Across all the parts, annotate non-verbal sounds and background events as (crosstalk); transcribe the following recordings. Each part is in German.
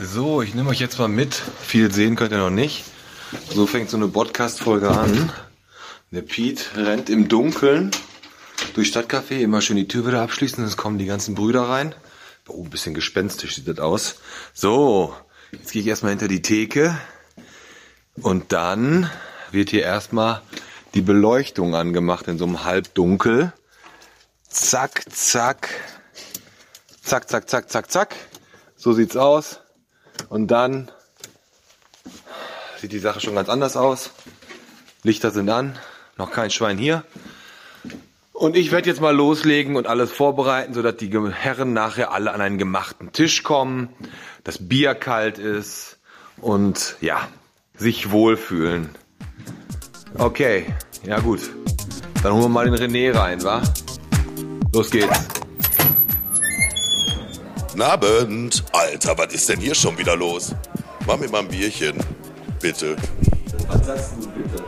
So, ich nehme euch jetzt mal mit. Viel sehen könnt ihr noch nicht. So fängt so eine Podcast-Folge an. Der Pete rennt im Dunkeln durch Stadtcafé, immer schön die Tür wieder abschließen, sonst kommen die ganzen Brüder rein. Oh, ein bisschen gespenstisch sieht das aus. So, jetzt gehe ich erstmal hinter die Theke und dann wird hier erstmal die Beleuchtung angemacht in so einem Halbdunkel. Zack, zack, zack, zack, zack, zack, zack. So sieht's aus. Und dann sieht die Sache schon ganz anders aus. Lichter sind an, noch kein Schwein hier. Und ich werde jetzt mal loslegen und alles vorbereiten, sodass die Herren nachher alle an einen gemachten Tisch kommen, das Bier kalt ist und ja, sich wohlfühlen. Okay, ja gut. Dann holen wir mal den René rein, wa? Los geht's. Guten Abend. Alter, was ist denn hier schon wieder los? Mach mir mal ein Bierchen. Bitte. Was sagst du bitte?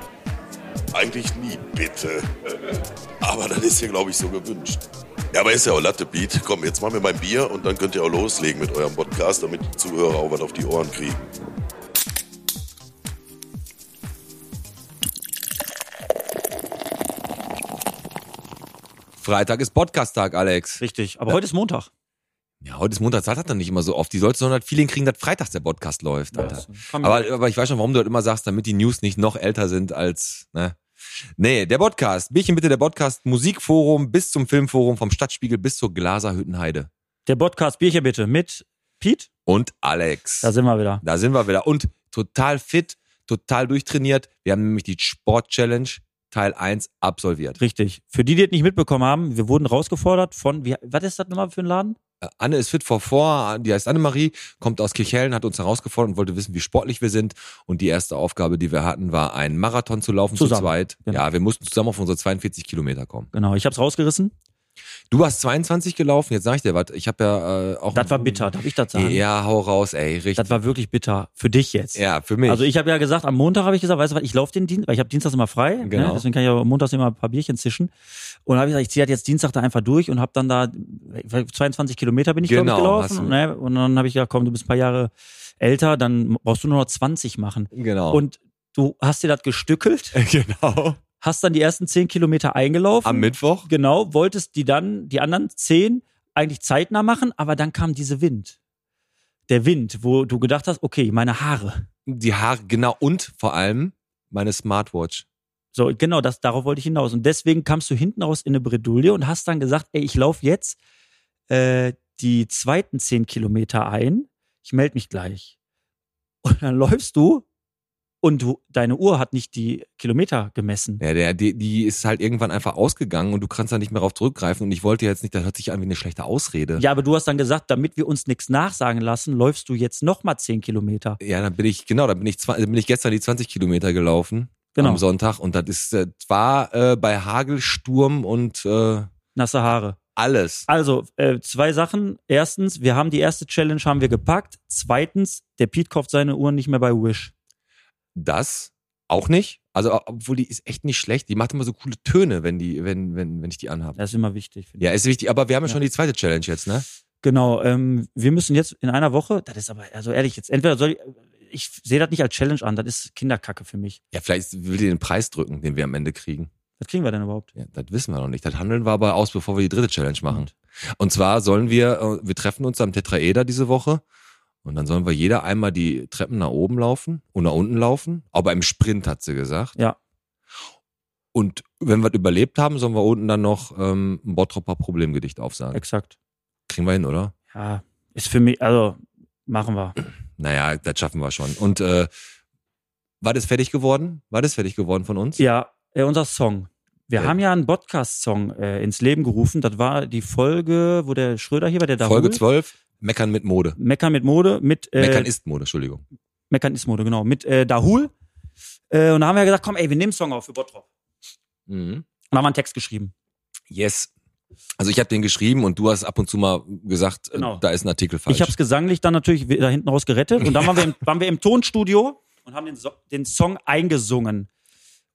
Eigentlich nie bitte. Aber das ist hier, glaube ich, so gewünscht. Ja, aber ist ja auch Latte, Beat. Komm, jetzt machen wir mein Bier und dann könnt ihr auch loslegen mit eurem Podcast, damit die Zuhörer auch was auf die Ohren kriegen. Freitag ist Podcast-Tag, Alex. Richtig, aber heute ist Montag. Ja, heute ist Montag, das hat er nicht immer so oft. Die sollten so ein Feeling kriegen, dass freitags der Podcast läuft, Alter. aber, aber ich weiß schon, warum du das immer sagst, damit die News nicht noch älter sind als, ne? Nee, der Podcast. Bierchen bitte, der Podcast. Musikforum bis zum Filmforum, vom Stadtspiegel bis zur Glaserhüttenheide. Der Podcast Bierchen bitte mit Pete Und Alex. Da sind wir wieder. Da sind wir wieder. Und total fit, total durchtrainiert. Wir haben nämlich die Sport-Challenge Teil 1 absolviert. Richtig. Für die, die das nicht mitbekommen haben, wir wurden rausgefordert von, wie, was ist das nochmal für ein Laden? Äh, Anne ist fit vor vor, die heißt Annemarie, kommt aus Kirchhellen, hat uns herausgefordert und wollte wissen, wie sportlich wir sind. Und die erste Aufgabe, die wir hatten, war einen Marathon zu laufen Zusammen. zu zweit. Genau. Ja, wir mussten zusammen auf unsere 42 Kilometer kommen. Genau, ich hab's rausgerissen. Du hast 22 gelaufen, jetzt sag ich dir was. Ich habe ja äh, auch. Das war bitter, darf ich das sagen? Ja, hau raus, ey, richtig. Das war wirklich bitter. Für dich jetzt. ja, für mich. Also ich habe ja gesagt, am Montag habe ich gesagt, weißt du was, ich laufe den Dienstag, weil ich habe Dienstags immer frei, Genau. ne? deswegen kann ich ja montags immer ein paar Bierchen zischen. Und habe ich gesagt, ich ziehe halt jetzt Dienstag da einfach durch und habe dann da 22 Kilometer bin ich Genau, ich gelaufen. Ne? Und dann habe ich gesagt, komm, du bist ein paar Jahre älter, dann brauchst du nur noch 20 machen. genau. Und du hast dir das gestückelt, (laughs) genau. Hast dann die ersten 10 Kilometer eingelaufen. Am Mittwoch. Genau, wolltest die dann, die anderen 10 eigentlich zeitnah machen, aber dann kam diese Wind. Der Wind, wo du gedacht hast, okay, meine Haare. Die Haare, genau. Und vor allem meine Smartwatch. So, genau, das, darauf wollte ich hinaus. Und deswegen kamst du hinten raus in eine Bredouille und hast dann gesagt, ey, ich laufe jetzt äh, die zweiten zehn Kilometer ein. Ich melde mich gleich. Und dann läufst du und du, deine Uhr hat nicht die Kilometer gemessen. Ja, der, die, die ist halt irgendwann einfach ausgegangen und du kannst da nicht mehr drauf zurückgreifen. Und ich wollte jetzt nicht, das hört sich an wie eine schlechte Ausrede. Ja, aber du hast dann gesagt, damit wir uns nichts nachsagen lassen, läufst du jetzt noch mal zehn Kilometer. Ja, dann bin ich, genau, dann bin ich, dann bin ich gestern die 20 Kilometer gelaufen. Genau. Am Sonntag. Und das ist äh, zwar äh, bei Hagelsturm und äh, Nasse Haare. alles. Also, äh, zwei Sachen. Erstens, wir haben die erste Challenge haben wir gepackt. Zweitens, der Pete kauft seine Uhren nicht mehr bei Wish. Das auch nicht. Also, obwohl die ist echt nicht schlecht. Die macht immer so coole Töne, wenn die, wenn, wenn, wenn ich die anhabe. Das ist immer wichtig. finde Ja, ist wichtig. Aber wir haben ja Ja. schon die zweite Challenge jetzt, ne? Genau, ähm, wir müssen jetzt in einer Woche, das ist aber, also ehrlich, jetzt entweder soll ich, ich sehe das nicht als Challenge an, das ist Kinderkacke für mich. Ja, vielleicht will die den Preis drücken, den wir am Ende kriegen. Was kriegen wir denn überhaupt? Ja, das wissen wir noch nicht. Das handeln wir aber aus, bevor wir die dritte Challenge machen. Und zwar sollen wir, äh, wir treffen uns am Tetraeder diese Woche und dann sollen wir jeder einmal die Treppen nach oben laufen und nach unten laufen. Aber im Sprint hat sie gesagt. Ja. Und wenn wir das überlebt haben, sollen wir unten dann noch ähm, ein Bottropper Problemgedicht aufsagen. Exakt. Kriegen wir hin, oder? Ja, ist für mich, also machen wir. (clears throat) Naja, das schaffen wir schon. Und äh, war das fertig geworden? War das fertig geworden von uns? Ja, äh, unser Song. Wir Ja. haben ja einen Podcast-Song äh, ins Leben gerufen. Das war die Folge, wo der Schröder hier war, der da Folge 12, Meckern mit Mode. Meckern mit Mode, mit äh, Meckern ist Mode, Entschuldigung. Meckern ist Mode, genau, mit äh, Dahul. Äh, und da haben wir gesagt, komm, ey, wir nehmen einen Song auf für Bottrop. Mhm. Und da haben wir einen Text geschrieben. Yes. Also ich habe den geschrieben und du hast ab und zu mal gesagt, äh, Genau. da ist ein Artikel falsch. Ich habe es gesanglich dann natürlich da hinten raus gerettet. Und dann waren wir im, (laughs) waren wir im Tonstudio und haben den, so den Song eingesungen.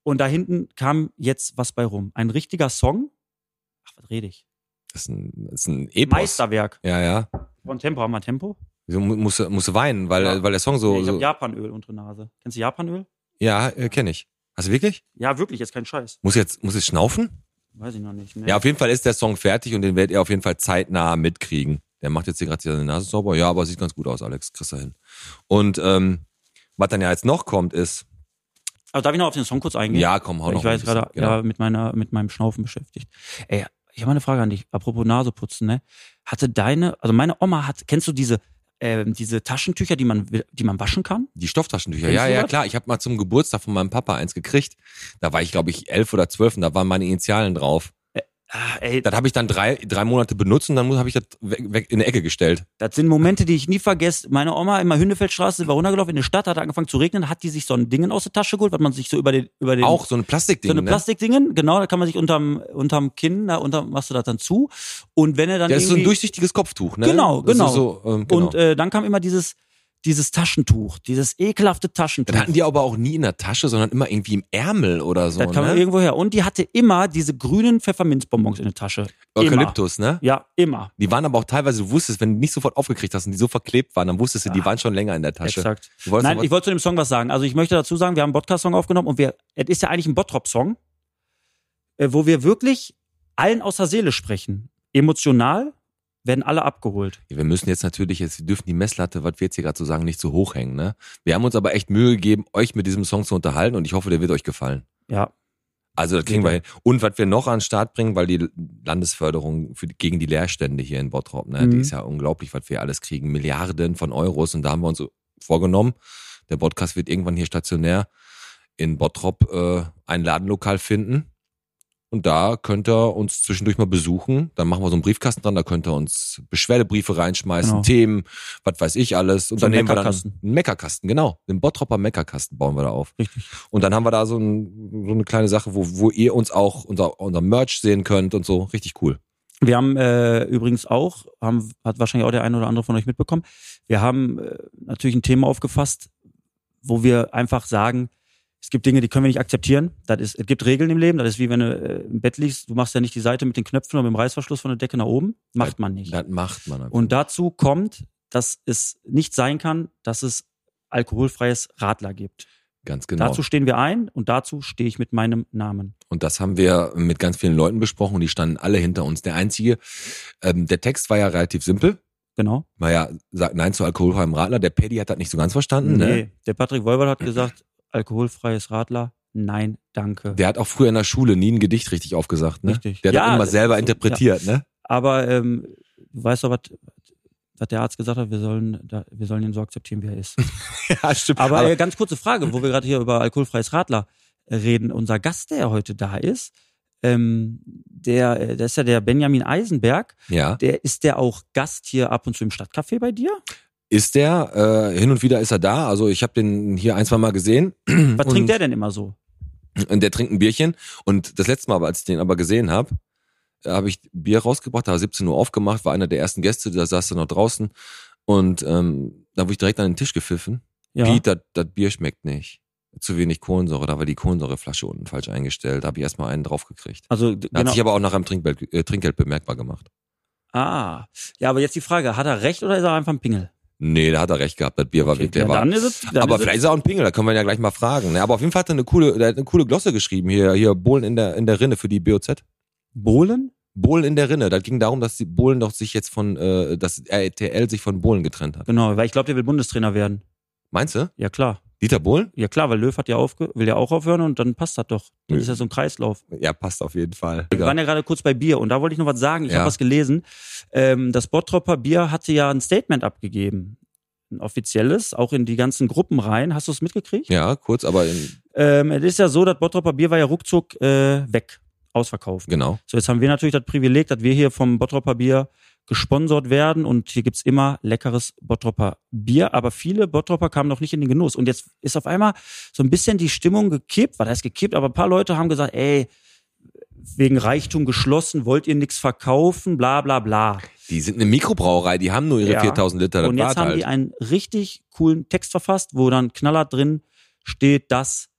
Und da hinten kam jetzt was bei rum. Ein richtiger Song. Ach, was rede ich? das ist ein, das ist ein Epos. Meisterwerk. Ja, ja. Von Tempo haben wir Tempo. Wieso mu- musst musst du weinen, weil, Ja. weil der Song so. Nee, ich so habe Japanöl unter der Nase. Kennst du Japanöl? ja, äh, kenne ich. Hast du wirklich? Ja, wirklich, jetzt kein Scheiß. Muss jetzt, muss jetzt schnaufen? Weiß ich noch nicht. Ne? Ja, auf jeden Fall ist der Song fertig und den werdet ihr auf jeden Fall zeitnah mitkriegen. Der macht jetzt hier gerade seine Nase sauber. Ja, aber sieht ganz gut aus, Alex. Kriegst du hin. Und ähm, was dann ja jetzt noch kommt, ist. Aber darf ich noch auf den Song kurz eingehen? Ja, komm, hau noch ich war jetzt gerade genau. ja, mit meiner mit meinem Schnaufen beschäftigt. Ey, ich habe mal eine Frage an dich. Apropos Naseputzen, ne? Hatte deine, also meine Oma hat, kennst du diese ähm, diese Taschentücher, die man die man waschen kann? Die Stofftaschentücher. Kennst Ja, ja, das? klar. Ich habe mal zum Geburtstag von meinem Papa eins gekriegt. Da war ich, glaube ich, elf oder zwölf und da waren meine Initialen drauf. Ah, ey, Das habe ich dann drei, drei Monate benutzt und dann habe ich das weg, weg in die Ecke gestellt. das sind Momente, die ich nie vergesse. Meine Oma immer Hündefeldstraße sind wir runtergelaufen in die Stadt, hat angefangen zu regnen, hat die sich so ein Dingen aus der Tasche geholt, was man sich so über den über den Auch so ein Plastikding. so eine ne? Plastikdingen, genau, da kann man sich unterm unterm Kinn, da unter machst du das dann zu und wenn er dann Das ist so ein durchsichtiges Kopftuch, ne? Genau, genau. So, ähm, genau. und äh, dann kam immer dieses dieses Taschentuch, dieses ekelhafte Taschentuch. das hatten die aber auch nie in der Tasche, sondern immer irgendwie im Ärmel oder so. Das kam ne? irgendwo her. Und die hatte immer diese grünen Pfefferminzbonbons in der Tasche. Immer. Eukalyptus, ne? Ja, immer. Die waren aber auch teilweise, du wusstest, wenn du nicht sofort aufgekriegt hast und die so verklebt waren, dann wusstest du, die waren schon länger in der Tasche. Exakt. Nein, ich wollte zu dem Song was sagen. Also ich möchte dazu sagen, wir haben einen Podcast-Song aufgenommen und wir, es ist ja eigentlich ein Bottrop-Song, äh, wo wir wirklich allen aus der Seele sprechen. Emotional werden alle abgeholt. Wir müssen jetzt natürlich, jetzt, wir dürfen die Messlatte, was wir jetzt hier gerade so sagen, nicht zu hoch hängen. Ne? Wir haben uns aber echt Mühe gegeben, euch mit diesem Song zu unterhalten und ich hoffe, der wird euch gefallen. Ja, Also das kriegen wir hin. Und was wir noch an den Start bringen, weil die Landesförderung für, gegen die Leerstände hier in Bottrop, ne, die Mhm. ist ja unglaublich, was wir alles kriegen. Milliarden von Euros und da haben wir uns so vorgenommen, der Podcast wird irgendwann hier stationär in Bottrop äh, ein Ladenlokal finden. Und da könnt ihr uns zwischendurch mal besuchen. Dann machen wir so einen Briefkasten dran, da könnt ihr uns Beschwerdebriefe reinschmeißen, Genau. Themen, was weiß ich alles. Und So dann nehmen wir dann Meckerkasten. einen Meckerkasten, genau. Den Bottropper Meckerkasten bauen wir da auf. richtig. Und dann haben wir da so, ein, so eine kleine Sache, wo, wo ihr uns auch unser, unser Merch sehen könnt und so. Richtig cool. Wir haben äh, übrigens auch, haben, hat wahrscheinlich auch der eine oder andere von euch mitbekommen, wir haben äh, natürlich ein Thema aufgefasst, wo wir einfach sagen, es gibt Dinge, die können wir nicht akzeptieren. Das ist, es gibt Regeln im Leben. Das ist wie wenn du äh, im Bett liegst, du machst ja nicht die Seite mit den Knöpfen oder mit dem Reißverschluss von der Decke nach oben. Macht man nicht. Das macht man. einfach. Und dazu kommt, dass es nicht sein kann, dass es alkoholfreies Radler gibt. Ganz genau. Dazu stehen wir ein und dazu stehe ich mit meinem Namen. Und das haben wir mit ganz vielen Leuten besprochen und die standen alle hinter uns. Der einzige, ähm, der Text war ja relativ simpel. Genau. War ja, sagt Nein zu alkoholfreiem Radler. Der Paddy hat das nicht so ganz verstanden. Ne? Nee, der Patrick Wolbert hat gesagt, alkoholfreies Radler, nein, danke. Der hat auch früher in der Schule nie ein Gedicht richtig aufgesagt. Ne? Richtig. Der hat Ja, immer selber so, interpretiert. Ne? Aber ähm, du weißt doch, was, was der Arzt gesagt hat, wir sollen, da, wir sollen ihn so akzeptieren, wie er ist. (laughs) Ja, stimmt. Aber, äh, ganz kurze Frage, wo wir gerade hier über alkoholfreies Radler reden. Unser Gast, der heute da ist, ähm, der, äh, das ist ja der Benjamin Eisenberg. ja, Der ist der auch Gast hier ab und zu im Stadtcafé bei dir? Ist der. Äh, hin und wieder ist er da. Also ich habe den hier ein, zwei Mal gesehen. Was Und- trinkt der denn immer so? Und der trinkt ein Bierchen. Und das letzte Mal, als ich den aber gesehen habe, habe ich Bier rausgebracht, da war 17 Uhr aufgemacht, war einer der ersten Gäste, da saß er noch draußen. Und ähm, da wurde ich direkt an den Tisch gepfiffen. Ja. Piet, das- Bier schmeckt nicht. Zu wenig Kohlensäure, da war die Kohlensäureflasche unten falsch eingestellt. Da habe ich erstmal einen draufgekriegt. Also Da hat genau. sich aber auch nach einem Trinkgeld, äh, Trinkgeld bemerkbar gemacht. Ah, ja, aber jetzt die Frage: Hat er recht oder ist er einfach ein Pingel? Nee, da hat er recht gehabt. Das Bier war Okay, wirklich, der ja, war. es. Aber vielleicht ist er auch ein Pingel, da können wir ihn ja gleich mal fragen. Ne? Aber auf jeden Fall hat er eine coole, der hat eine coole Glosse geschrieben. Hier, hier, Bohlen in der, in der Rinne für die BOZ. Bohlen? Bohlen in der Rinne. Da ging darum, dass die Bohlen doch sich jetzt von, äh, dass RTL sich von Bohlen getrennt hat. Genau, weil ich glaube, der will Bundestrainer werden. Meinst du? Ja klar. Dieter Bohlen? Ja klar, weil Löw hat ja aufge will ja auch aufhören und dann passt das doch. Das Nö. ist ja so ein Kreislauf. Ja, passt auf jeden Fall. Wir waren ja gerade kurz bei Bier und da wollte ich noch was sagen. Ich Ja. habe was gelesen. Ähm, das Bottropper Bier hatte ja ein Statement abgegeben. Ein offizielles, auch in die ganzen Gruppen rein. Hast du es mitgekriegt? Ja, kurz, aber in, Ähm, es ist ja so, das Bottropper Bier war ja ruckzuck äh, weg, ausverkauft. genau. So, jetzt haben wir natürlich das Privileg, dass wir hier vom Bottropper Bier gesponsert werden und hier gibt's immer leckeres Bottropper Bier, aber viele Bottropper kamen noch nicht in den Genuss. Und jetzt ist auf einmal so ein bisschen die Stimmung gekippt, war das gekippt, aber ein paar Leute haben gesagt, ey, wegen Reichtum geschlossen, wollt ihr nichts verkaufen, bla bla bla. Die sind eine Mikrobrauerei, die haben nur ihre Ja. 4000 Liter. Das und jetzt haben halt. die einen richtig coolen Text verfasst, wo dann knallhart drin steht, dass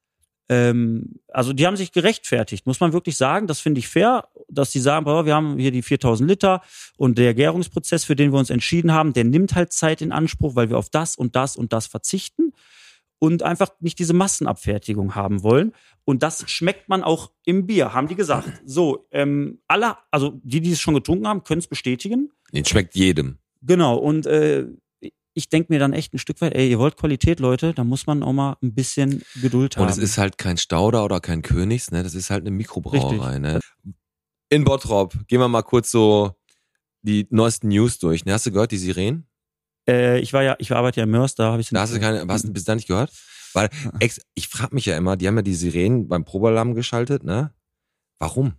ähm, also die haben sich gerechtfertigt, muss man wirklich sagen. Das finde ich fair. Dass sie sagen, wir haben hier die 4000 Liter und der Gärungsprozess, für den wir uns entschieden haben, der nimmt halt Zeit in Anspruch, weil wir auf das und das und das verzichten und einfach nicht diese Massenabfertigung haben wollen. Und das schmeckt man auch im Bier, haben die gesagt. So, ähm, alle, also die, die es schon getrunken haben, können es bestätigen. Den schmeckt jedem. Genau, und äh, ich denke mir dann echt ein Stück weit, ey, ihr wollt Qualität, Leute, da muss man auch mal ein bisschen Geduld haben. Und es ist halt kein Stauder oder kein Königs, ne? Das ist halt eine Mikrobrauerei, ne? In Bottrop, gehen wir mal kurz so die neuesten News durch. Ne? Hast du gehört, die Sirenen? äh, ich war ja, ich arbeite ja im Mörs, da habe ich Da hast du keine, hast du bis da nicht gehört? Weil, ex, ich frage mich ja immer, die haben ja die Sirenen beim Probealarm geschaltet, ne? Warum?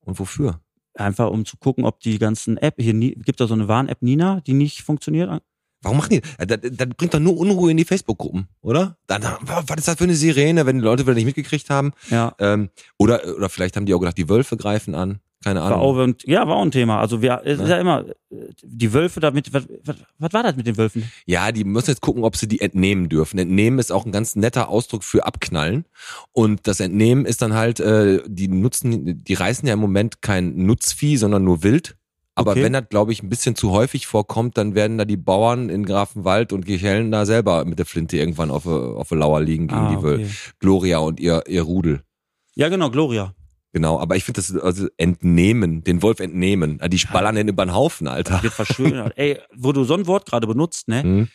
Und wofür? einfach um zu gucken, ob die ganzen App hier gibt da so eine Warn-App Nina, die nicht funktioniert. Warum machen die? Das, das bringt doch nur Unruhe in die Facebook-Gruppen, oder? Dann, was ist das für eine Sirene, wenn die Leute wieder nicht mitgekriegt haben? Ja, Ähm, oder, oder vielleicht haben die auch gedacht, die Wölfe greifen an. Keine war Ahnung. auch, ein- ja, war auch ein Thema. Also wir, es ist Ja. immer äh, die Wölfe damit. Was, was, was war das mit den Wölfen? Ja, die müssen jetzt gucken, ob sie die entnehmen dürfen. Entnehmen ist auch ein ganz netter Ausdruck für abknallen. Und das Entnehmen ist dann halt, äh, die nutzen, die reißen ja im Moment kein Nutzvieh, sondern nur Wild. Aber Okay. wenn das, glaube ich, ein bisschen zu häufig vorkommt, dann werden da die Bauern in Grafenwald und Gechellen da selber mit der Flinte irgendwann auf, der- auf der Lauer liegen gegen Ah, die okay. Gloria und ihr, ihr Rudel. Ja, genau, Gloria. Genau, aber ich finde das also entnehmen, den Wolf entnehmen. Die ballern den über den Haufen, Alter. Wird verschönert. (laughs) Ey, wo du so ein Wort gerade benutzt, ne? Hm?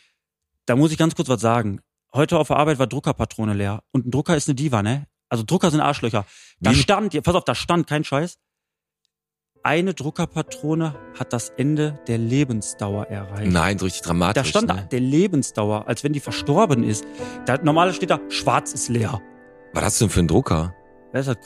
Da muss ich ganz kurz was sagen. Heute auf der Arbeit war Druckerpatrone leer. Und ein Drucker ist eine Diva, ne? Also Drucker sind Arschlöcher. Da Wie? stand, pass auf, da stand, kein Scheiß. Eine Druckerpatrone hat das Ende der Lebensdauer erreicht. Nein, so richtig dramatisch. Da stand ne? der Lebensdauer, als wenn die verstorben ist. Da, normal steht da, schwarz ist leer. Was hast du denn für einen Drucker? Wer ist das?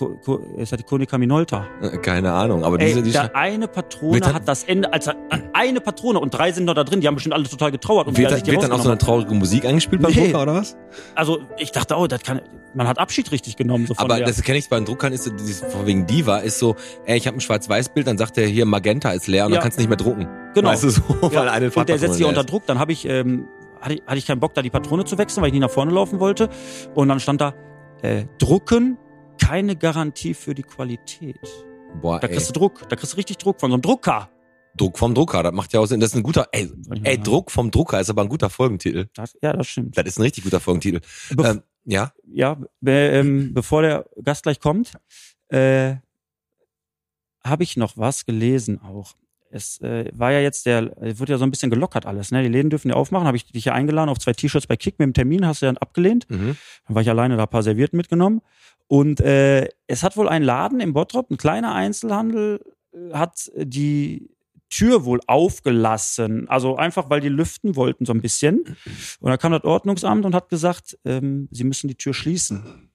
Ist das die Konica Minolta? Äh, Keine Ahnung, aber Ey, diese, die da eine Patrone hat das Ende, als eine Patrone und drei sind noch da drin, die haben bestimmt alle total getrauert. Und wird, da- die wird dann auch so eine traurige Musik eingespielt beim Nee. Drucker oder was? Also ich dachte, oh, das kann, man hat Abschied richtig genommen. So Aber der. das kenne ich bei den Druckern, ist so dieses, von wegen Diva, ist so, ey, ich habe ein Schwarz-Weiß-Bild, dann sagt er hier, Magenta ist leer und Ja. dann kannst du nicht mehr drucken. Genau. Weißt du, so, Ja, weil eine und der setzt die leer unter. Druck. Dann habe ich, ähm, hatte, ich- hatte ich keinen Bock, da die Patrone zu wechseln, weil ich nie nach vorne laufen wollte. Und dann stand da, äh, drucken, keine Garantie für die Qualität. Boah, Da ey, kriegst du Druck, da kriegst du richtig Druck von so einem Drucker. Druck vom Drucker, das macht ja auch Sinn. Das ist ein guter, ey, ey, Druck vom Drucker ist aber ein guter Folgentitel. Das, ja, das stimmt. Das ist ein richtig guter Folgentitel. Bef- Ähm, ja, ja, be, ähm, bevor der Gast gleich kommt, äh, habe ich noch was gelesen auch. Es äh, war ja jetzt der, es wird ja so ein bisschen gelockert alles, ne? Die Läden dürfen ja aufmachen. Habe ich dich ja eingeladen auf zwei T-Shirts bei Kick mit dem Termin, hast du ja abgelehnt. mhm. Dann war ich alleine da ein paar Servierten mitgenommen. Und äh, es hat wohl ein Laden im Bottrop, ein kleiner Einzelhandel, äh, hat die Tür wohl aufgelassen. Also einfach, weil die lüften wollten so ein bisschen. Und da kam das Ordnungsamt und hat gesagt, ähm, sie müssen die Tür schließen.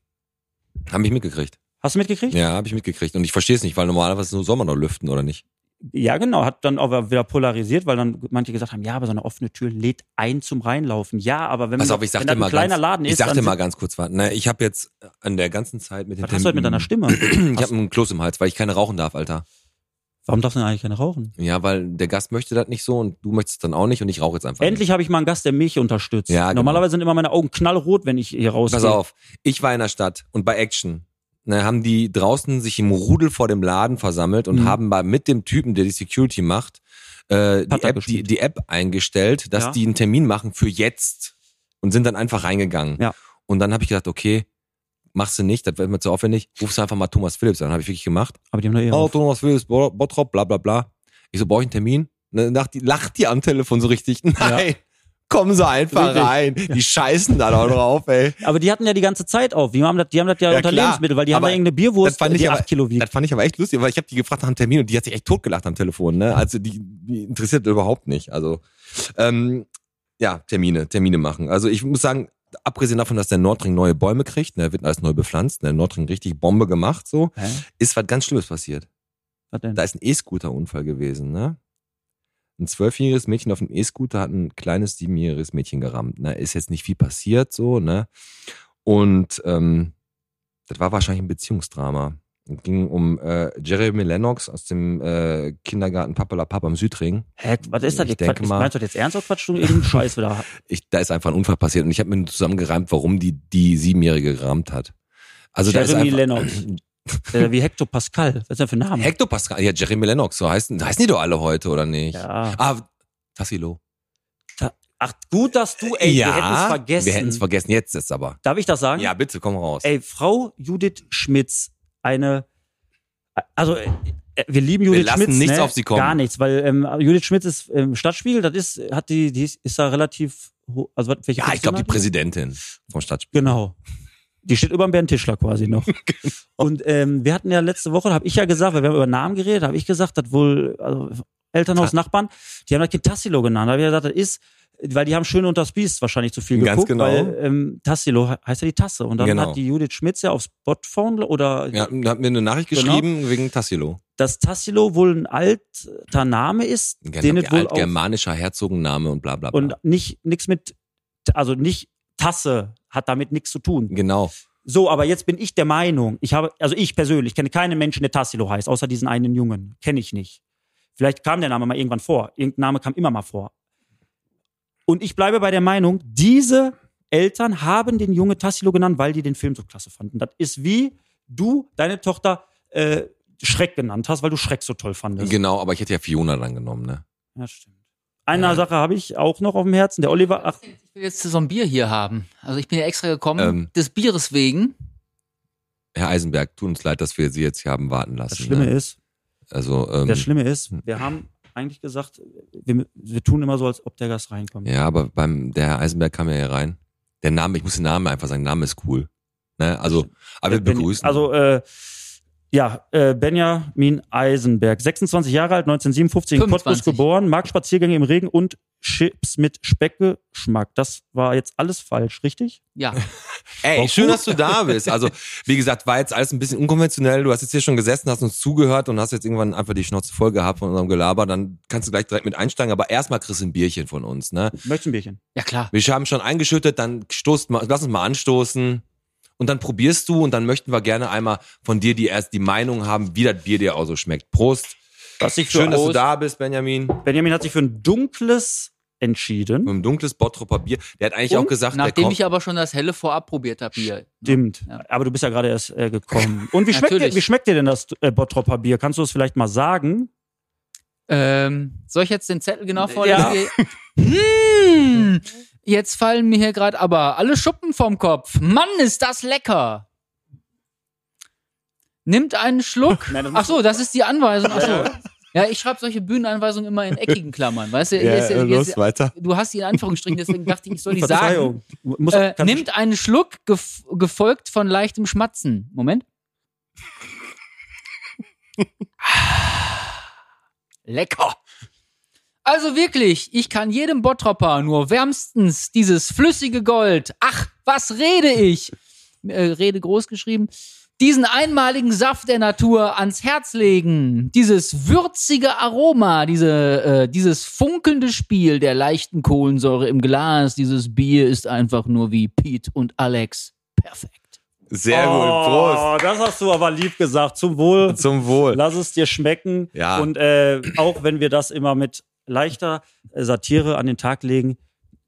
Hab ich mitgekriegt. Hast du mitgekriegt? Ja, habe ich mitgekriegt. Und ich verstehe es nicht, weil normalerweise nur soll man doch lüften, oder nicht? Ja, genau. Hat dann auch wieder polarisiert, weil dann manche gesagt haben, ja, aber so eine offene Tür lädt ein zum Reinlaufen. Ja, aber wenn, man, ich sag wenn das ein mal kleiner ganz, Laden ich ist, sag dir dann mal ganz kurz was. Ne, ich habe jetzt an der ganzen Zeit mit den was hast du heute mit deiner Stimme? (clears throat) Ich habe einen Kloß im Hals, weil ich keine rauchen darf, Alter. Warum darfst du denn eigentlich keine rauchen? Ja, weil der Gast möchte das nicht so und du möchtest es dann auch nicht und ich rauche jetzt einfach. Endlich habe ich mal einen Gast, der mich unterstützt. Ja, genau. Normalerweise sind immer meine Augen knallrot, wenn ich hier rausgehe. Pass auf, ich war in der Stadt und bei Action ne, haben die draußen sich im Rudel vor dem Laden versammelt und Mhm. haben bei, mit dem Typen, der die Security macht, äh, die, App, die, die App eingestellt, dass Ja. die einen Termin machen für jetzt und sind dann einfach reingegangen. Ja. Und dann habe ich gedacht, okay, machst du nicht, das wird mir zu aufwendig, rufst du einfach mal Thomas Phillips an. Habe ich wirklich gemacht. Aber die haben doch eh Oh, auf. Thomas Phillips, Bo- Bottrop, bla bla bla. Ich so, brauche ich einen Termin? Ne, Lacht die, lacht die am Telefon so richtig. (laughs) Nein, kommen sie einfach Richtig. rein. Die scheißen da doch drauf, ey. Aber die hatten ja die ganze Zeit auf. Die haben das, die haben das ja, Ja, unter klar. Lebensmittel, weil die haben Aber da irgendeine Bierwurst, das fand ich die aber- 8 Kilo wiegt. Das fand ich aber echt lustig, weil ich habe die gefragt nach einem Termin und die hat sich echt totgelacht am Telefon. Ne? Also die, die interessiert überhaupt nicht. Also ähm, ja, Termine, Termine machen. Also ich muss sagen, abgesehen davon, dass der Nordring neue Bäume kriegt, ne, wird alles neu bepflanzt, der Nordring richtig Bombe gemacht, so, Hä? ist was ganz Schlimmes passiert. Was denn? Da ist ein E-Scooter-Unfall gewesen, ne? Ein zwölfjähriges Mädchen auf dem E-Scooter hat ein kleines siebenjähriges Mädchen gerammt. Ne? Ist jetzt nicht viel passiert, so, ne? Und ähm, das war wahrscheinlich ein Beziehungsdrama. Es ging um äh, Jeremy Lennox aus dem äh, Kindergarten Papalapap am Südring. Hä, was ist das? Ich denke Quatsch, mal- meinst du jetzt ernst oder quatschst du irgendeinen (laughs) Scheiß wieder? Ich, da ist einfach ein Unfall passiert und ich habe mir zusammengereimt, warum die die Siebenjährige gerammt hat. Also da ist Jeremy einfach, Lennox. (clears throat) Äh, wie Hector Pascal. Was ist denn für ein Name? Hector Pascal, ja, Jeremy Lennox, so heißen, heißen die doch alle heute, oder nicht? Ja. Ah, Tassilo. Ach, gut, dass du, ey, wir hätten es vergessen. Wir hätten es vergessen, jetzt ist aber. Darf ich das sagen? Ja, bitte, komm raus. Ey, Frau Judith Schmitz, eine, also äh, wir lieben Judith lassen Schmitz, nichts ne? auf sie kommen. Gar nichts, weil ähm, Judith Schmitz ist im Stadtspiegel, das ist, hat die, die ist, ist da relativ, also welche ja, ich glaube, die Position Präsidentin vom Stadtspiel. Genau. Die steht über dem Bernd Tischler quasi noch. (laughs) Genau. Und ähm, wir hatten ja letzte Woche, habe ich ja gesagt, weil wir haben über Namen geredet, habe ich gesagt, das wohl also Elternhaus, Ta- Nachbarn, die haben das Kind Tassilo genannt. Da habe ich gesagt, das ist, weil die haben schön unter das Biest wahrscheinlich zu viel Ganz geguckt, genau. weil ähm, Tassilo he- heißt ja die Tasse. Und dann Genau. hat die Judith Schmitz ja auf Spotphone oder Ja, da hat mir eine Nachricht Genau. geschrieben wegen Tassilo. dass Tassilo wohl ein alter Name ist, den Genau, es wohl germanischer Herzogenname und bla bla bla. und nicht nichts mit, also nicht Tasse hat damit nichts zu tun. genau. So, aber jetzt bin ich der Meinung, ich habe, also ich persönlich kenne keinen Menschen, der Tassilo heißt, außer diesen einen Jungen. Kenne ich nicht. Vielleicht kam der Name mal irgendwann vor. Irgendein Name kam immer mal vor. Und ich bleibe bei der Meinung, diese Eltern haben den Junge Tassilo genannt, weil die den Film so klasse fanden. Das ist wie du deine Tochter äh, Schreck genannt hast, weil du Schreck so toll fandest. Genau, aber ich hätte ja Fiona dann genommen, ne? Ja, stimmt. Eine Sache habe ich auch noch auf dem Herzen. Der Oliver, ach, Ich will jetzt so ein Bier hier haben. Also ich bin ja extra gekommen, Ähm. des Bieres wegen. Herr Eisenberg, tut uns leid, dass wir Sie jetzt hier haben warten lassen. das Schlimme ne? ist, Also, ähm, das Schlimme ist, wir haben eigentlich gesagt, wir, wir tun immer so, als ob der Gast reinkommt. ja, aber beim der Herr Eisenberg kam ja hier rein. Der Name, ich muss den Namen einfach sagen, der Name ist cool. Ne? Also, aber wir begrüßen. Also, äh, ja, äh, Benjamin Eisenberg, 26 Jahre alt, 1957 in 25. Cottbus geboren, mag Spaziergänge im Regen und Chips mit Speckgeschmack. Das war jetzt alles falsch, richtig? Ja. (laughs) Ey, schön, dass du da bist. Also, wie gesagt, war jetzt alles ein bisschen unkonventionell. Du hast jetzt hier schon gesessen, hast uns zugehört und hast jetzt irgendwann einfach die Schnauze voll gehabt von unserem Gelaber. Dann kannst du gleich direkt mit einsteigen. Aber erstmal kriegst du ein Bierchen von uns, ne? Möchtest du ein Bierchen? Ja, klar. Wir haben schon eingeschüttet, dann stoßt mal, lass uns mal anstoßen. Und dann probierst du und dann möchten wir gerne einmal von dir die erst die Meinung haben, wie das Bier dir auch so schmeckt. Prost. Was ich Schön, dass du da bist, Benjamin. Benjamin hat sich für ein dunkles entschieden. Mit einem dunkles Bottropper Bier. Der hat eigentlich Und auch gesagt, Nachdem ich aber schon das helle vorab probiert habe hier. Stimmt. Ja. Aber du bist ja gerade erst äh, gekommen. Und wie (laughs) schmeckt, dir, wie schmeckt dir denn das äh, Bottropper Bier? Kannst du es vielleicht mal sagen? Ähm, soll ich jetzt den Zettel genau Ja. vorlesen? (laughs) Hm, jetzt fallen mir hier gerade aber alle Schuppen vom Kopf. Mann, ist das lecker. Nimmt einen Schluck. (laughs) Nein, Ach so, das ist die Anweisung. Ach so. Ja. Ja, ich schreibe solche Bühnenanweisungen immer in eckigen Klammern. Weißt du, jetzt, jetzt, weiter. du hast die in Anführungsstrichen, deswegen dachte ich, ich soll die sagen. Muss, Äh, nimmt einen Schluck, gef gefolgt von leichtem Schmatzen. Moment. (laughs) Lecker. Also wirklich, ich kann jedem Bottropper nur wärmstens dieses flüssige Gold, ach, was rede ich, äh, Rede groß geschrieben, diesen einmaligen Saft der Natur ans Herz legen. Dieses würzige Aroma, diese, äh, dieses funkelnde Spiel der leichten Kohlensäure im Glas, dieses Bier ist einfach nur wie Pete und Alex. Perfekt. Sehr gut. Prost. Oh, das hast du aber lieb gesagt. Zum Wohl. Zum Wohl. Lass es dir schmecken. Ja. Und äh, auch wenn wir das immer mit leichter äh, Satire an den Tag legen,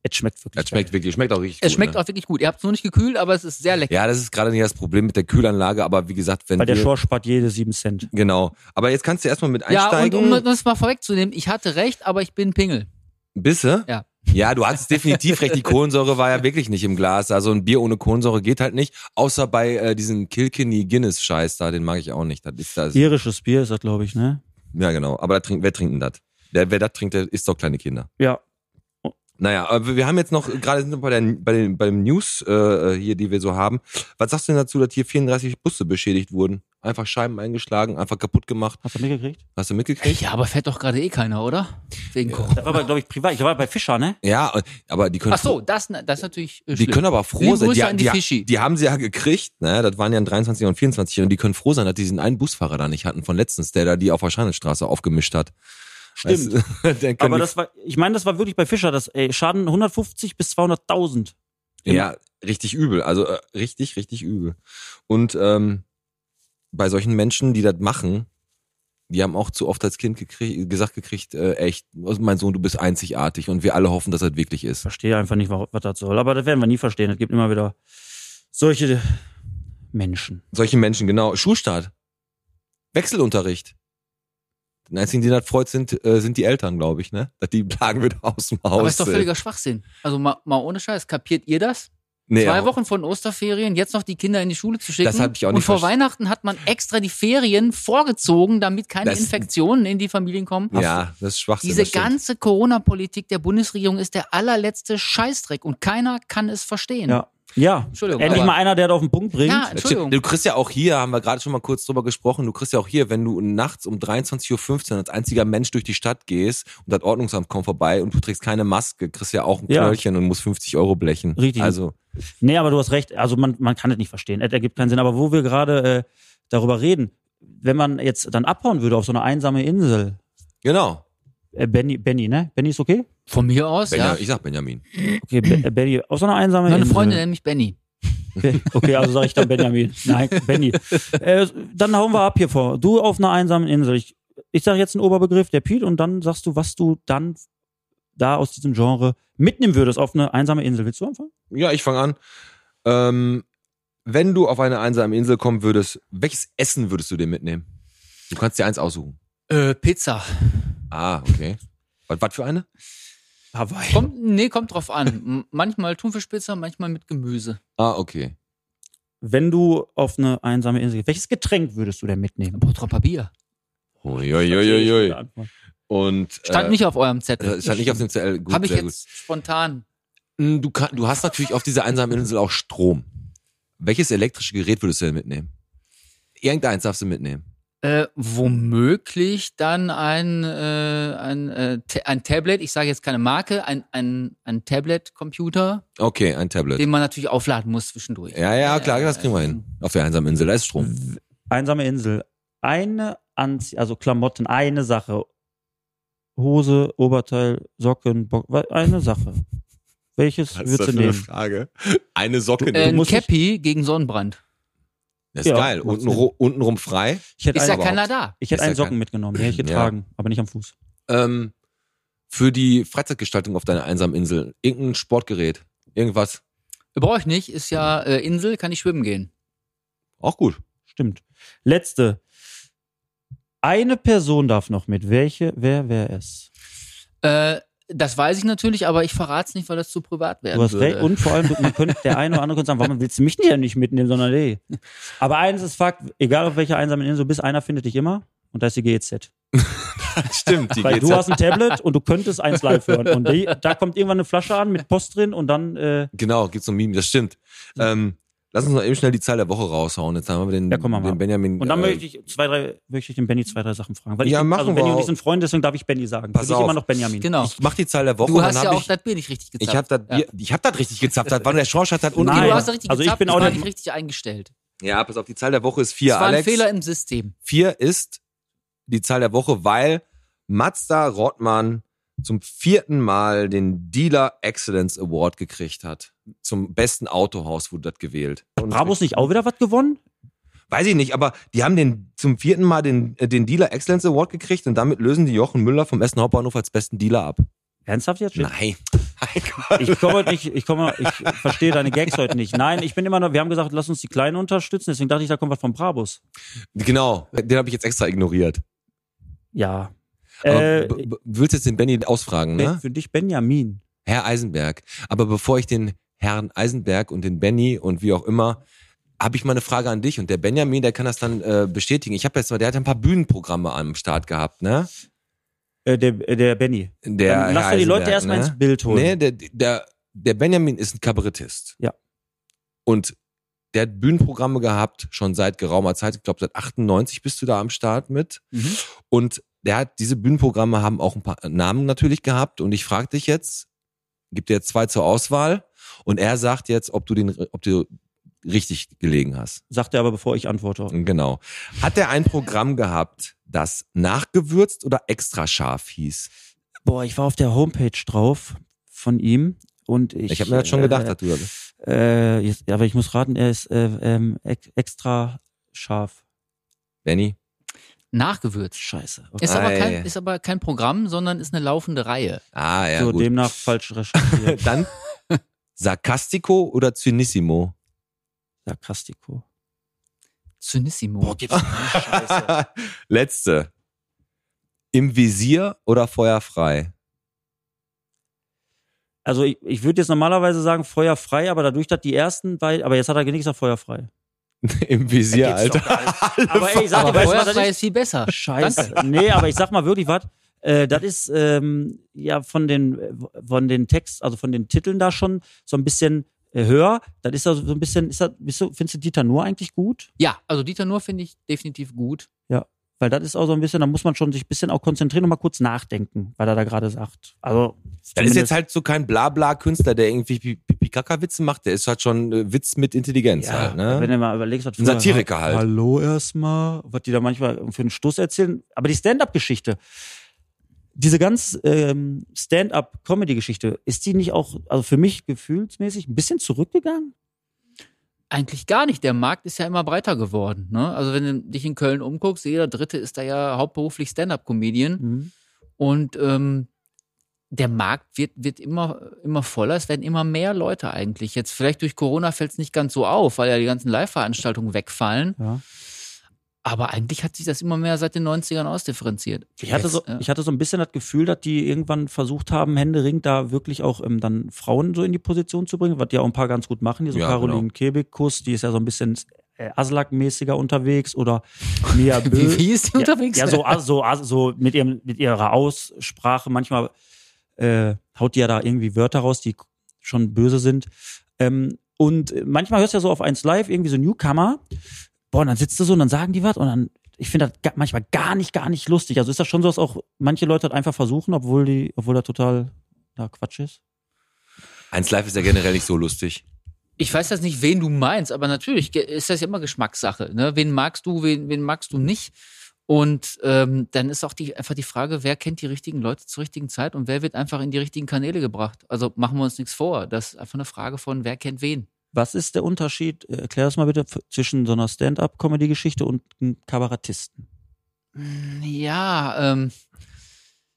es schmeckt wirklich. Das schmeckt wirklich, schmeckt auch richtig Es gut. schmeckt ne? auch wirklich gut. Ihr habt es nur nicht gekühlt, aber es ist sehr lecker. Ja, das ist gerade nicht das Problem mit der Kühlanlage, aber wie gesagt, wenn Weil der wir, Schor spart jede sieben Cent. genau. Aber jetzt kannst du erstmal mit Ja, und einsteigen. um das mal vorwegzunehmen, ich hatte recht, aber ich bin Pingel. Bisse? Ja. Ja, du hattest definitiv recht. Die (laughs) Kohlensäure war ja wirklich nicht im Glas. Also ein Bier ohne Kohlensäure geht halt nicht. Außer bei äh, diesem Kilkenny Guinness Scheiß da, den mag ich auch nicht. Das ist das. Irisches Bier ist das, glaube ich, ne? Ja, genau. Aber da trinkt, wer trinkt denn das? Der, wer das trinkt, der isst doch kleine Kinder. Ja. Naja, aber wir haben jetzt noch, gerade sind wir bei, der, bei, den, bei den News äh, hier, die wir so haben. Was sagst du denn dazu, dass hier 34 Busse beschädigt wurden? Einfach Scheiben eingeschlagen, einfach kaputt gemacht. Hast du mitgekriegt? Hast du mitgekriegt? Ja, aber fährt doch gerade eh keiner, oder? Wegen Corona. Das war, glaube ich, privat. Ich war bei Fischer, ne? Ja, aber die können Ach so, das, das ist natürlich äh, Die schlimm. können aber froh sein. Die, an die die, Fischi. die haben sie ja gekriegt, ne? Das waren ja ein 23 und 24 und die können froh sein, dass die diesen einen Busfahrer da nicht hatten von letztens, der da die auf der Scheinelstraße aufgemischt hat. Stimmt. Weißt (laughs) Aber das war, ich meine, das war wirklich bei Fischer, das ey, Schaden 150 bis 200.000. ja, richtig übel. Also äh, richtig, richtig übel. Und ähm, bei solchen Menschen, die das machen, die haben auch zu oft als Kind gekriegt, gesagt gekriegt, äh, echt, also mein Sohn, du bist einzigartig und wir alle hoffen, dass das wirklich ist. verstehe einfach nicht, wa- was das soll. Aber das werden wir nie verstehen. Es gibt immer wieder solche Menschen. Solche Menschen, genau. Schulstart. Wechselunterricht. Den einzigen, die das freut, sind, äh, sind die Eltern, glaube ich, ne? Dass die Plagen wieder aus dem Haus Aber ist doch völliger Schwachsinn. Also mal, mal ohne Scheiß, kapiert ihr das? Nee, Zwei auch- Wochen von Osterferien, jetzt noch die Kinder in die Schule zu schicken. Das hab ich auch Und nicht vor verstanden. Weihnachten hat man extra die Ferien vorgezogen, damit keine Das- Infektionen in die Familien kommen. Ja, das ist Schwachsinn. Diese ganze Corona-Politik der Bundesregierung ist der allerletzte Scheißdreck und keiner kann es verstehen. Ja. Ja. Entschuldigung, Endlich mal einer, der das auf den Punkt bringt. Ja, Entschuldigung. Du kriegst ja auch hier, haben wir gerade schon mal kurz drüber gesprochen, du kriegst ja auch hier, wenn du nachts um 23.15 Uhr als einziger Mensch durch die Stadt gehst und das Ordnungsamt kommt vorbei und du trägst keine Maske, kriegst ja auch ein Ja. Knöllchen und musst 50 Euro blechen. Richtig. Also, Nee, aber du hast recht. Also man, man kann es nicht verstehen. Es ergibt keinen Sinn. Aber wo wir gerade äh, darüber reden, wenn man jetzt dann abhauen würde auf so eine einsame Insel, genau. äh, Benny, Benny, ne? Benny ist okay? Von mir aus, Benja, ja. Ich sag Benjamin. Okay, Be äh, Benny, auf so eine einsame Meine Insel. Freundin nennt mich Benny. Okay, okay also sage ich dann Benjamin. Nein, Benny. Äh, dann hauen wir ab hier vor. Du auf einer einsamen Insel. Ich, ich sage jetzt einen Oberbegriff, der Piet, und dann sagst du, was du dann da aus diesem Genre mitnehmen würdest auf eine einsame Insel. Willst du anfangen? Ja, ich fange an. Ähm, wenn du auf eine einsame Insel kommen würdest, welches Essen würdest du dir mitnehmen? Du kannst dir eins aussuchen. Äh, Pizza. Ah, okay. Was, was für eine? Hawaii. Kommt, nee, kommt drauf an. Manchmal Thunfischpizza, manchmal mit Gemüse. Ah, okay. Wenn du auf eine einsame Insel gehst, welches Getränk würdest du denn mitnehmen? Bottropper Bier. Uiuiuiui. Und Stand äh, nicht auf eurem Zettel. äh, stand nicht auf dem CL. Gut, Habe ich jetzt spontan. gut. Mm, Du, kann, du hast natürlich auf dieser einsamen Insel auch Strom. Welches elektrische Gerät würdest du denn mitnehmen? Irgendeins darfst du mitnehmen. Äh, womöglich dann ein, äh, ein, äh, ein Tablet, ich sage jetzt keine Marke, ein, ein, ein Tablet-Computer, Okay, ein Tablet. den man natürlich aufladen muss zwischendurch. Ja, ja, klar, das kriegen wir hin. Auf der einsamen Insel, da ist Strom. Einsame Insel. Eine Anzie also Klamotten, eine Sache. Hose, Oberteil, Socken, Bock, wa- eine Sache. Welches würdest (laughs) du nehmen? Frage? Eine Socke. Äh, ein Cappy gegen Sonnenbrand. Das ist Ja, geil. Unten, untenrum frei. Ich hätte Ist ja keiner da. ich hätte Ist ja einen Socken kein- mitgenommen, den hätte ich getragen, aber nicht am Fuß. Ähm, für die Freizeitgestaltung auf deiner einsamen Insel. Irgendein Sportgerät. Irgendwas. Brauche ich nicht, ist ja äh, Insel, kann ich schwimmen gehen. Auch gut. Stimmt. Letzte. Eine Person darf noch mit. Welche, wer wäre es? Äh, das weiß ich natürlich, aber ich verrate es nicht, weil das zu privat werden Du hast würde. recht. Und vor allem, man könnte, der eine oder andere könnte sagen, warum willst du mich denn ja nicht mitnehmen, sondern nee. Aber eines ist Fakt, egal auf welcher einsamen Insel du bist, einer findet dich immer. Und da ist die GEZ. (laughs) Stimmt, die Weil geht's du hast ein Tablet und du könntest eins live hören. Und die, da kommt irgendwann eine Flasche an mit Post drin und dann, äh, Genau, gibt's so ein Meme, das stimmt. Ähm, lass uns noch eben schnell die Zahl der Woche raushauen. Jetzt haben wir den, Ja, komm den Benjamin. und dann äh, möchte ich zwei, drei, möchte ich den Benny zwei, drei Sachen fragen. Weil ich Ja, bin, machen also wir Benny und auch. ich sind Freunde, deswegen darf ich Benny sagen. Pass Für dich auf. immer noch Benjamin. Genau. Ich mach die Zahl der Woche Du und hast dann ja hab auch ich, das Bier nicht richtig gezapft. ich hab das ja. Bier, ich hab das richtig gezapft. Das war der Schornstadt hat unten. Okay, Nein. du hast das richtig Also ich gezapft, bin das auch nicht richtig eingestellt. Ja, pass auf, die Zahl der Woche ist vier, Das war Alex. ein Fehler im System. Vier ist die Zahl der Woche, weil Mazda Rottmann zum vierten Mal den Dealer Excellence Award gekriegt hat. Zum besten Autohaus wurde das gewählt. Und Brabus nicht auch wieder was gewonnen? Weiß ich nicht, aber die haben den zum vierten Mal den, äh, den Dealer Excellence Award gekriegt und damit lösen die Jochen Müller vom Essen Hauptbahnhof als besten Dealer ab. Ernsthaft jetzt? Nein. (laughs) Ich komme heute nicht, ich komme, ich verstehe deine Gags heute nicht. Nein, ich bin immer noch, wir haben gesagt, lass uns die Kleinen unterstützen, deswegen dachte ich, da kommt was von Brabus. Genau, den habe ich jetzt extra ignoriert. Ja. Äh, willst jetzt den Benny ausfragen, ne? Für dich Benjamin. Herr Eisenberg. Aber bevor ich den Herrn Eisenberg und den Benny und wie auch immer, habe ich mal eine Frage an dich und der Benjamin, der kann das dann äh, bestätigen. Ich habe jetzt mal, der hat ein paar Bühnenprogramme am Start gehabt, ne? Äh, der, der Benny. Der Dann lass doch die Leute erstmal ne? ins Bild holen. Nee, der, der, der Benjamin ist ein Kabarettist. Ja. Und der hat Bühnenprogramme gehabt, schon seit geraumer Zeit. Ich glaube, seit 98 bist du da am Start mit. Mhm. Und der hat, diese Bühnenprogramme haben auch ein paar Namen natürlich gehabt. Und ich frage dich jetzt, gibt dir jetzt zwei zur Auswahl. Und er sagt jetzt, ob du den, ob du richtig gelegen hast. Sagt er aber, bevor ich antworte. Genau. Hat er ein Programm gehabt, das nachgewürzt oder extra scharf hieß? Boah, ich war auf der Homepage drauf von ihm und ich. Ich, habe mir das schon gedacht, dass du das. Äh, jetzt, aber ich muss raten, er ist äh, ähm, ex extra scharf. Benny? Nachgewürzt. Scheiße. Ist aber, Ei. kein, ist aber kein Programm, sondern ist eine laufende Reihe. Ah, ja, so, gut. demnach falsch recherchiert. (laughs) Dann Sarcastico oder Cynissimo? Sarkastico. Zynissimo. Boah, gibt's Scheiße. (laughs) Letzte. Im Visier oder feuerfrei? Also ich, ich würde jetzt normalerweise sagen feuerfrei, aber dadurch, dass die ersten beiden, aber jetzt hat er nichts gesagt feuerfrei. (laughs) Im Visier, Alter. (laughs) Aber ey, ich sag Aber dir, weißt du, was das ist? viel besser. Scheiße. Nee, aber ich sag mal wirklich was. Äh, das ist ähm, ja von den von den Text, also von den Titeln da schon so ein bisschen äh, höher. Das ist also so ein bisschen, ist das, findest du Dieter Nur eigentlich gut? Ja, also Dieter Nur finde ich definitiv gut. Weil das ist auch so ein bisschen, da muss man schon sich ein bisschen auch konzentrieren und mal kurz nachdenken, was er da gerade sagt. Also Das ist jetzt halt so kein Blabla-Künstler, der irgendwie Pi- Pipi-Kaka-Witze macht. Der ist halt schon äh, Witz mit Intelligenz ja, halt, ne? wenn du mal überlegst, was Ein früher- Satiriker halt. Hallo erstmal, was die da manchmal für einen Stuss erzählen. Aber die Stand-up-Geschichte, diese ganz ähm, Stand-up-Comedy-Geschichte, ist die nicht auch, also für mich gefühlsmäßig, ein bisschen zurückgegangen? Eigentlich gar nicht. Der Markt ist ja immer breiter geworden. Ne? Also wenn du dich in Köln umguckst, jeder Dritte ist da ja hauptberuflich Stand-up-Comedian. Mhm. Und ähm, der Markt wird, wird immer, immer voller. Es werden immer mehr Leute eigentlich. Jetzt vielleicht durch Corona fällt es nicht ganz so auf, weil ja die ganzen Live-Veranstaltungen wegfallen. Ja. Aber eigentlich hat sich das immer mehr seit den 90ern ausdifferenziert. Ich hatte, so, Ja. ich hatte so ein bisschen das Gefühl, dass die irgendwann versucht haben, Händering da wirklich auch ähm, dann Frauen so in die Position zu bringen, was die auch ein paar ganz gut machen. Die so Ja, Caroline genau. Kebekus, die ist ja so ein bisschen äh, Aslak-mäßiger unterwegs oder Mia Bö. (laughs) Wie, wie ist die unterwegs? Ja, so, so, so mit, ihrem, mit ihrer Aussprache. Manchmal äh, haut die ja da irgendwie Wörter raus, die schon böse sind. Ähm, und manchmal hörst du ja so auf eins live irgendwie so Newcomer. Boah, und dann sitzt du so und dann sagen die was und dann, ich finde das manchmal gar nicht, gar nicht lustig. Also ist das schon so, dass auch manche Leute das einfach versuchen, obwohl die, obwohl das total ja, Quatsch ist? Eins Live ist ja generell nicht so lustig. Ich weiß jetzt nicht, wen du meinst, aber natürlich ist das ja immer Geschmackssache. Ne? Wen magst du, wen, wen magst du nicht? Und ähm, dann ist auch die, einfach die Frage, wer kennt die richtigen Leute zur richtigen Zeit und wer wird einfach in die richtigen Kanäle gebracht. Also machen wir uns nichts vor. Das ist einfach eine Frage von, wer kennt wen. Was ist der Unterschied, äh, erklär das mal bitte, zwischen so einer Stand-up-Comedy-Geschichte und einem Kabarettisten? Ja, ähm,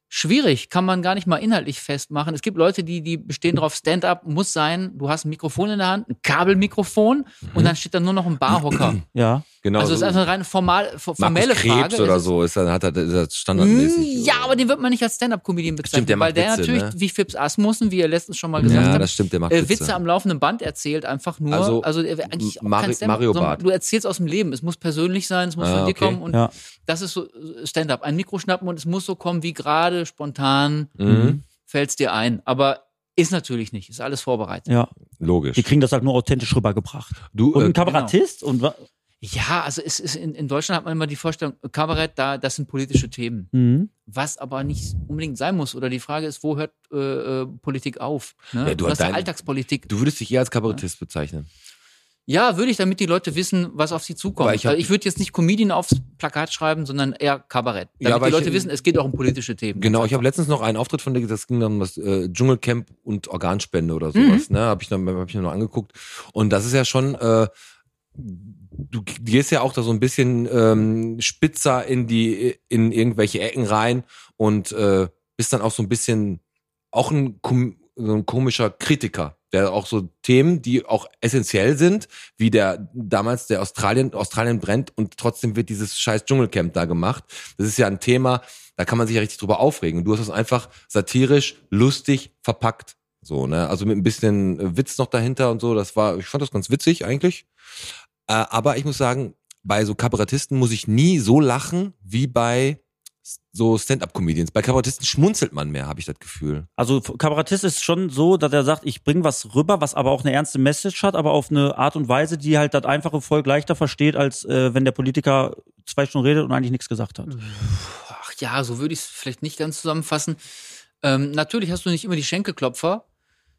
schwierig, kann man gar nicht mal inhaltlich festmachen. Es gibt Leute, die, die bestehen drauf, Stand-up muss sein, du hast ein Mikrofon in der Hand, ein Kabelmikrofon und dann steht da nur noch ein Barhocker. (clears throat) Ja. Genau. Also es ist einfach eine rein formal, fo- formelle Markus Krebs Frage. oder Es ist- so ist dann hat er ist das standardmäßig. Ja, aber den wird man nicht als Stand-up-Comedian bezeichnen, der macht weil der Witze, natürlich, ne? wie Fips Asmussen, wie er letztens schon mal gesagt ja, hat, das stimmt, der macht äh, Witze. Witze am laufenden Band erzählt, einfach nur. Also, Also, wäre eigentlich Mari- Mario Barth. Du erzählst aus dem Leben. Es muss persönlich sein, es muss Ah, von dir okay. kommen und Ja. das ist so äh, Stand-up. Ein Mikro schnappen und es muss so kommen, wie gerade spontan Mhm. fällt's dir ein. Aber ist natürlich nicht. Ist alles vorbereitet. Ja. Logisch. Die kriegen das halt nur authentisch rübergebracht. Du, Und äh, ein Kabarettist? Und wa- Ja, also es ist in, in Deutschland hat man immer die Vorstellung, Kabarett, da, das sind politische Themen. mhm. Was aber nicht unbedingt sein muss. Oder die Frage ist, wo hört äh, äh, Politik auf? Ne? Ja, du Was hast ist dein- Politik. du würdest dich eher als Kabarettist bezeichnen. Ja, würde ich, damit die Leute wissen, was auf sie zukommt. Ich, ich hab- ich würde jetzt nicht Comedian aufs Plakat schreiben, sondern eher Kabarett. Ja, Damit aber die ich- Leute wissen, es geht auch um politische Themen. Genau, ich habe letztens noch einen Auftritt von dir, das ging dann um das äh, Dschungelcamp und Organspende oder sowas, ne? Habe ich dann hab ich mir noch angeguckt. Und das ist ja schon, äh, du gehst ja auch da so ein bisschen ähm, spitzer in die, in irgendwelche Ecken rein und äh, bist dann auch so ein bisschen auch ein, kom so ein komischer Kritiker, der auch so Themen, die auch essentiell sind, wie der damals der Australien, Australien brennt und trotzdem wird dieses scheiß Dschungelcamp da gemacht. Das ist ja ein Thema, da kann man sich ja richtig drüber aufregen. Du hast es einfach satirisch, lustig verpackt. So, ne? Also mit ein bisschen Witz noch dahinter und so. Das war, ich fand das ganz witzig eigentlich. Äh, aber ich muss sagen, bei so Kabarettisten muss ich nie so lachen wie bei so Stand-up-Comedians. Bei Kabarettisten schmunzelt man mehr, habe ich das Gefühl. Also Kabarettist ist schon so, dass er sagt, ich bringe was rüber, was aber auch eine ernste Message hat, aber auf eine Art und Weise, die halt das einfache Volk leichter versteht, als äh, wenn der Politiker zwei Stunden redet und eigentlich nichts gesagt hat. Ach ja, so würde ich es vielleicht nicht ganz zusammenfassen. Ähm, natürlich hast du nicht immer die Schenkelklopfer,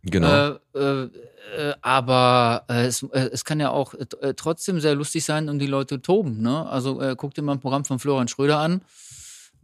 Genau. äh, äh, äh, aber äh, es, äh, es kann ja auch äh, trotzdem sehr lustig sein und die Leute toben. Ne? Also äh, guck dir mal ein Programm von Florian Schröder an.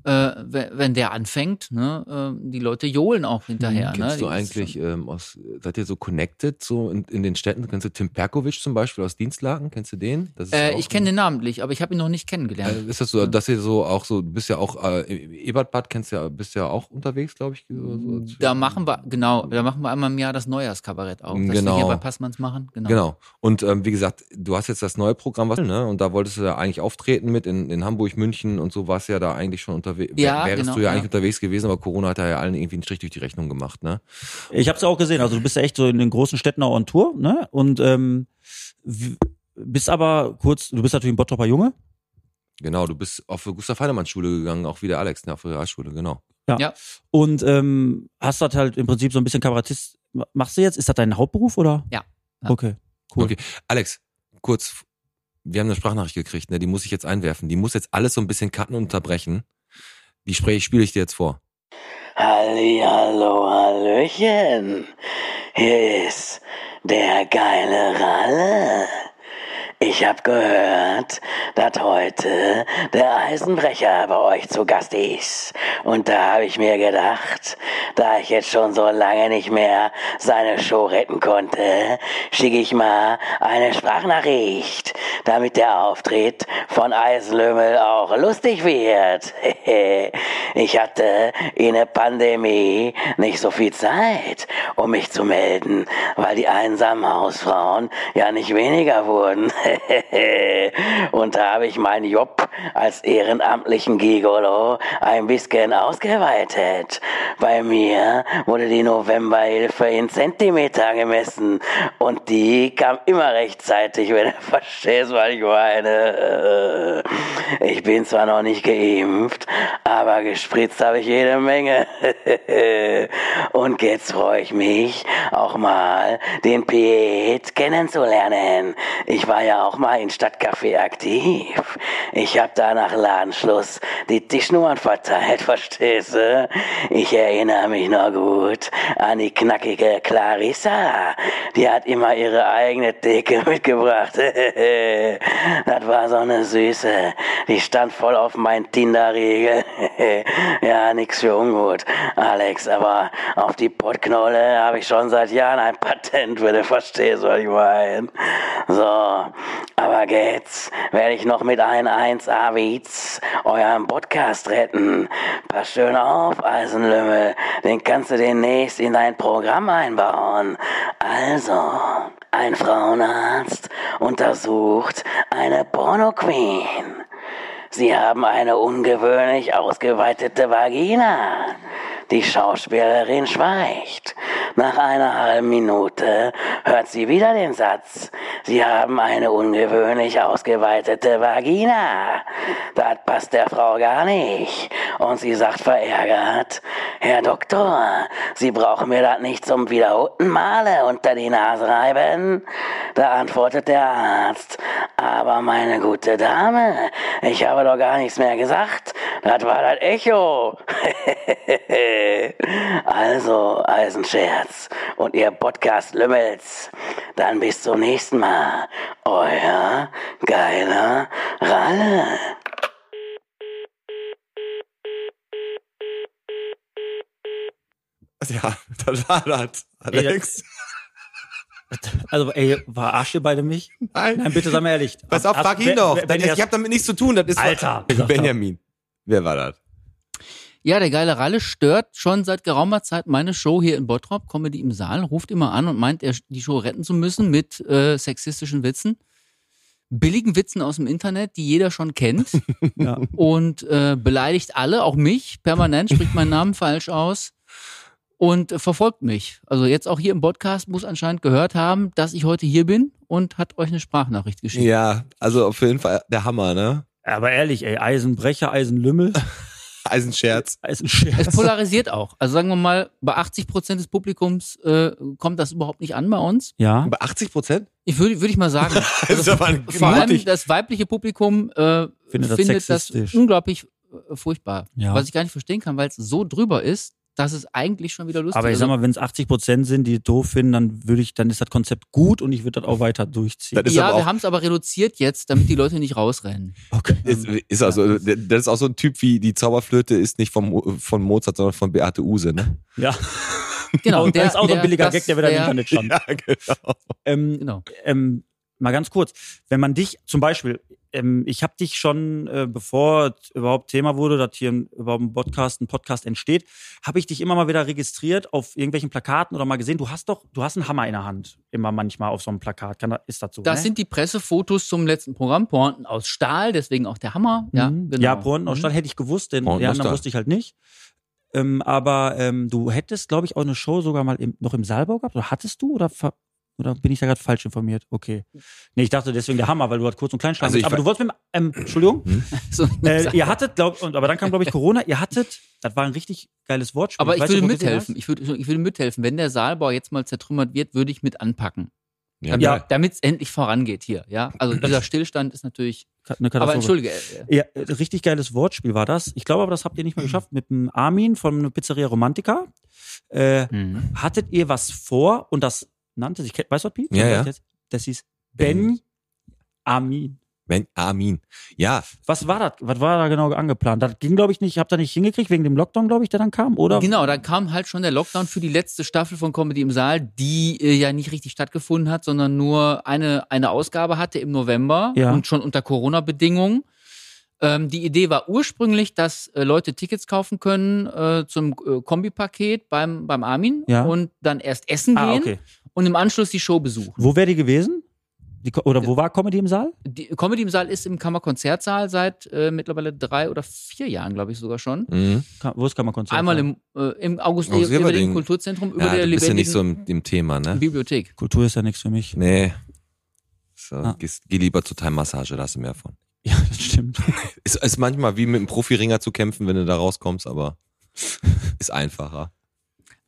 Äh, wenn, der anfängt, ne, äh, die Leute johlen auch hinterher. Kennst ne? du eigentlich ähm, aus, seid ihr so connected so in, in den Städten? Kennst du Tim Perkovic zum Beispiel aus Dienstlaken? Kennst du den? Äh, ich kenne den namentlich, aber ich habe ihn noch nicht kennengelernt. Äh, ist das so, dass ihr so auch so, du bist ja auch, äh, Ebertbad kennst ja, bist ja auch unterwegs, glaube ich. So, so da machen wir, genau, da machen wir einmal im Jahr das Neujahrskabarett auch, das wir Genau. hier bei Passmanns machen. Genau. Genau. Und ähm, wie gesagt, du hast jetzt das neue Programm, was, ne? Und da wolltest du ja eigentlich auftreten mit in, in Hamburg, München und so warst du ja da eigentlich schon unterwegs. Ja, wärst genau, du ja eigentlich ja. unterwegs gewesen, aber Corona hat da ja allen irgendwie einen Strich durch die Rechnung gemacht, ne? Ich habe es auch gesehen. Also du bist ja echt so in den großen Städten auch on Tour, ne? Und ähm, bist aber kurz, du bist natürlich ein Bottroper Junge. Genau, du bist auf die Gustav Heinemann Schule gegangen, auch wie der Alex, ne? Auf die Realschule, genau. Ja. Und ähm, hast das halt im Prinzip so ein bisschen Kabarettist. Machst du jetzt? Ist das dein Hauptberuf oder? Ja. Ja. Okay. Cool. Okay. Alex, kurz, wir haben eine Sprachnachricht gekriegt, ne? Die muss ich jetzt einwerfen. Die muss jetzt alles so ein bisschen cutten und unterbrechen. Die spiele ich dir jetzt vor. Hallihallo, Hallöchen. Hier ist der geile Ralle. Ich hab gehört, dass heute der Eisenbrecher bei euch zu Gast ist. Und da habe ich mir gedacht, da ich jetzt schon so lange nicht mehr seine Show retten konnte, schicke ich mal eine Sprachnachricht, damit der Auftritt von Eisenlümmel auch lustig wird. (laughs) ich hatte in der Pandemie nicht so viel Zeit, um mich zu melden, weil die einsamen Hausfrauen ja nicht weniger wurden. (laughs) (laughs) Und da habe ich meinen Job als ehrenamtlichen Gigolo ein bisschen ausgeweitet. Bei mir wurde die Novemberhilfe in Zentimeter gemessen und die kam immer rechtzeitig, wenn du (laughs) verstehst, was ich meine. Ich bin zwar noch nicht geimpft, aber gespritzt habe ich jede Menge. (laughs) Und jetzt freue ich mich, auch mal den Piet kennenzulernen. Ich war ja auch mal in Stadtcafé aktiv. Ich habe da nach Ladenschluss die Tischnummern verteilt, (laughs) verstehst du? Ich erinnere mich noch gut an die knackige Clarissa. Die hat immer ihre eigene Theke (laughs) mitgebracht. (laughs) das war so eine Süße. Die stand voll auf mein Tinder-Riegel. ja, nix für ungut, Alex, aber auf die Pottknolle habe ich schon seit Jahren ein Patent, wenn du verstehst, was ich meine. So, aber jetzt werde ich noch mit ein 1A-Witz euren Podcast retten. Pass schön auf, Eisenlümmel. Den kannst du demnächst in dein Programm einbauen. Also, ein Frauenarzt untersucht eine Porno-Queen. Sie haben eine ungewöhnlich ausgeweitete Vagina. Die Schauspielerin schweigt. Nach einer halben Minute hört sie wieder den Satz. Sie haben eine ungewöhnlich ausgeweitete Vagina. Das passt der Frau gar nicht. Und sie sagt verärgert, Herr Doktor, Sie brauchen mir das nicht zum wiederholten Male unter die Nase reiben. Da antwortet der Arzt, aber meine gute Dame, ich habe doch gar nichts mehr gesagt. Das war das Echo. (laughs) also, Eisenscherz und ihr Podcast Lümmels. Dann bis zum nächsten Mal. Euer geiler Ralle. Ja, das war das, Alex. Also, ey, verarscht ihr beide mich? Nein. Nein, bitte sag mal ehrlich. Pass auf, frag ihn doch. Das ich habe damit nichts zu tun. Das ist Alter, Benjamin. Wer war das? Ja, der geile Ralle stört schon seit geraumer Zeit meine Show hier in Bottrop, Comedy im Saal, ruft immer an und meint, er die Show retten zu müssen mit äh, sexistischen Witzen. Billigen Witzen aus dem Internet, die jeder schon kennt. (laughs) Ja. und äh, beleidigt alle, auch mich, permanent, spricht meinen Namen falsch aus und äh, verfolgt mich. Also jetzt auch hier im Podcast muss anscheinend gehört haben, dass ich heute hier bin und hat euch eine Sprachnachricht geschickt. Ja, also auf jeden Fall der Hammer, ne? Aber ehrlich, ey, Eisenbrecher, (laughs) Eisenscherz. Eisenscherz. Es polarisiert auch. Also sagen wir mal, bei 80 Prozent des Publikums äh, kommt das überhaupt nicht an bei uns. Ja. Bei 80 Prozent? Ich würde würde ich mal sagen. (laughs) Das ist aber ein- vor allem das weibliche Publikum äh, Findet findet, das das, sexistisch. unglaublich äh, furchtbar. Ja. Was ich gar nicht verstehen kann, weil es so drüber ist, dass es eigentlich schon wieder lustig Aber ich ist. sag mal, wenn es 80 Prozent sind, die es doof finden, dann würde ich, dann ist das Konzept gut und ich würde das auch weiter durchziehen. Das ist ja, wir haben es aber reduziert jetzt, damit die Leute nicht rausrennen. Okay. Ist, ist also, das ist auch so ein Typ wie die Zauberflöte ist nicht vom, von Mozart, sondern von Beate Use, ne? Ja, Genau, (laughs) der, ist auch so ein billiger das Gag, der wieder im Internet stand. (laughs) genau. Ähm, Genau. ähm, mal ganz kurz, wenn man dich zum Beispiel, ähm, ich habe dich schon, äh, bevor es überhaupt Thema wurde, dass hier ein, überhaupt ein Podcast, ein Podcast entsteht, habe ich dich immer mal wieder registriert auf irgendwelchen Plakaten oder mal gesehen. Du hast doch, du hast einen Hammer in der Hand, immer manchmal auf so einem Plakat. Kann, da- ist das so? Das ne? sind die Pressefotos zum letzten Programm, Pointen aus Stahl, deswegen auch der Hammer. Ja, Mhm. genau. Ja, Pointen aus Mhm. Stahl hätte ich gewusst, denn Pointen die aus anderen wusste ich halt nicht. Ähm, aber ähm, du hättest, glaube ich, auch eine Show sogar mal im, noch im Saalbau gehabt. Oder hattest du? Oder, ver oder bin ich da gerade falsch informiert? Okay. Nee, ich dachte deswegen der Hammer, weil du halt kurz und klein Also also ich Aber du wolltest mit dem, ähm, Entschuldigung, (laughs) So, äh, ihr hattet, glaub, und, aber dann kam, glaube ich, Corona, ihr hattet, das war ein richtig geiles Wortspiel. aber ich weiß würde mithelfen. Ich würde, ich würde mithelfen. Wenn der Saalbau jetzt mal zertrümmert wird, würde ich mit anpacken. Ja, Ja. Damit es endlich vorangeht hier. Ja, also (clears throat) dieser Stillstand ist natürlich. Eine Aber Katastrophe. entschuldige. äh, Ja, äh, richtig geiles Wortspiel war das. Ich glaube aber, das habt ihr nicht mehr (clears throat) geschafft. Mit dem Armin von Pizzeria Romantica. Äh, Mhm. hattet ihr was vor und das nannte sich, weißt du was, Piet? Ja, ja. Das hieß Ben Armin. Ben Armin. Ja, Was war das? Was war da genau angeplant? Das ging, glaube ich, nicht, habt ihr nicht hingekriegt wegen dem Lockdown, glaube ich, der dann kam, oder? Genau, da kam halt schon der Lockdown für die letzte Staffel von Comedy im Saal, die äh, ja nicht richtig stattgefunden hat, sondern nur eine, eine Ausgabe hatte im November Ja. und schon unter Corona-Bedingungen. Ähm, die Idee war ursprünglich, dass äh, Leute Tickets kaufen können äh, zum äh, Kombipaket beim, beim Armin Ja. und dann erst essen Ah, gehen okay. Und im Anschluss die Show besuchen. Wo wäre die gewesen? Die, oder wo war Comedy im Saal? Die Comedy im Saal ist im Kammerkonzertsaal seit äh, mittlerweile drei oder vier Jahren, glaube ich sogar schon. mhm. Wo ist Kammerkonzert? Einmal im, äh, im August August lebendigen Everding. Kulturzentrum über ja der du bist ja nicht so im, im Thema, ne? Bibliothek. Kultur ist ja nichts für mich. Nee. So, Ah. gehst, geh lieber zur Thai-Massage, da hast du mehr von. (laughs) Ja, das stimmt. (laughs) Ist, ist manchmal wie mit einem Profiringer zu kämpfen, wenn du da rauskommst, aber (laughs) ist einfacher.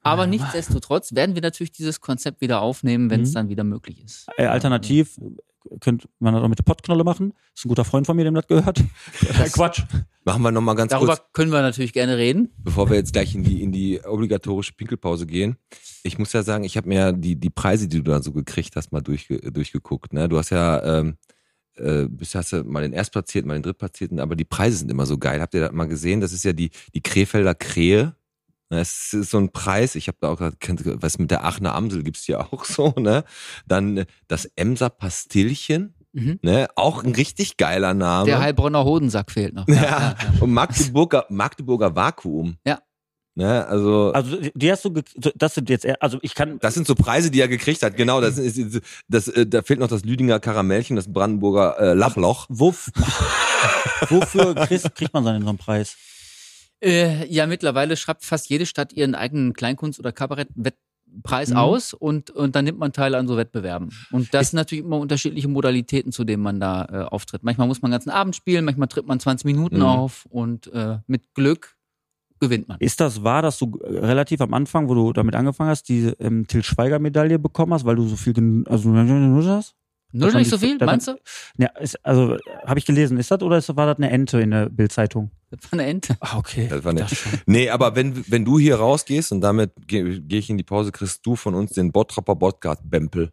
Aber nichtsdestotrotz werden wir natürlich dieses Konzept wieder aufnehmen, wenn es Mhm. dann wieder möglich ist. Äh, alternativ könnte man das auch mit der Pottknolle machen. Ist ein guter Freund von mir, dem das gehört. Das- Quatsch. Machen wir nochmal ganz Darüber kurz, können wir natürlich gerne reden. bevor wir jetzt gleich in die, in die obligatorische Pinkelpause gehen. Ich muss ja sagen, ich habe mir ja die, die Preise, die du da so gekriegt hast, mal durchge, durchgeguckt. Ne? Du hast ja, ähm, äh, bist hast ja mal den Erstplatzierten, mal den Drittplatzierten, aber die Preise sind immer so geil. Habt ihr das mal gesehen? Das ist ja die, die Krefelder Krähe. Es ist so ein Preis, ich habe da auch gerade, was mit der Aachener Amsel gibt's ja auch so, ne? Dann äh, das Emser Pastillchen, Mhm. ne? Auch ein richtig geiler Name. Der Heilbronner Hodensack fehlt noch. (laughs) Ja, und Magdeburger, Magdeburger Vakuum. Ja. Ne, also, Also die- hast du, das sind jetzt, also ich kann, das sind so Preise, die er gekriegt hat. Genau, das ist, das, äh, da fehlt noch das Lüdinger Karamellchen, das Brandenburger äh, Lachloch. wof, (laughs) wofür kriegst, kriegt man dann so einen Preis? Äh, ja, mittlerweile schreibt fast jede Stadt ihren eigenen Kleinkunst- oder Kabarettwettpreis Mhm. aus und, und dann nimmt man teil an so Wettbewerben. Und das sind natürlich immer unterschiedliche Modalitäten, zu denen man da äh, auftritt. Manchmal muss man den ganzen Abend spielen, manchmal tritt man 20 Minuten Mhm. auf und äh, mit Glück gewinnt man. Ist das wahr, dass du äh, relativ am Anfang, wo du damit angefangen hast, die ähm, Till Schweiger Medaille bekommen hast, weil du so viel, gen also hast? Nur nicht so viel, meinst du? Ja, ist, also habe ich gelesen, ist das oder ist, war das eine Ente in der Bildzeitung? Das war eine Ente. Ah, okay. Das war nett. Nee, aber wenn, wenn du hier rausgehst und damit gehe geh ich in die Pause, kriegst du von uns den Bottropper Podcast Bempel.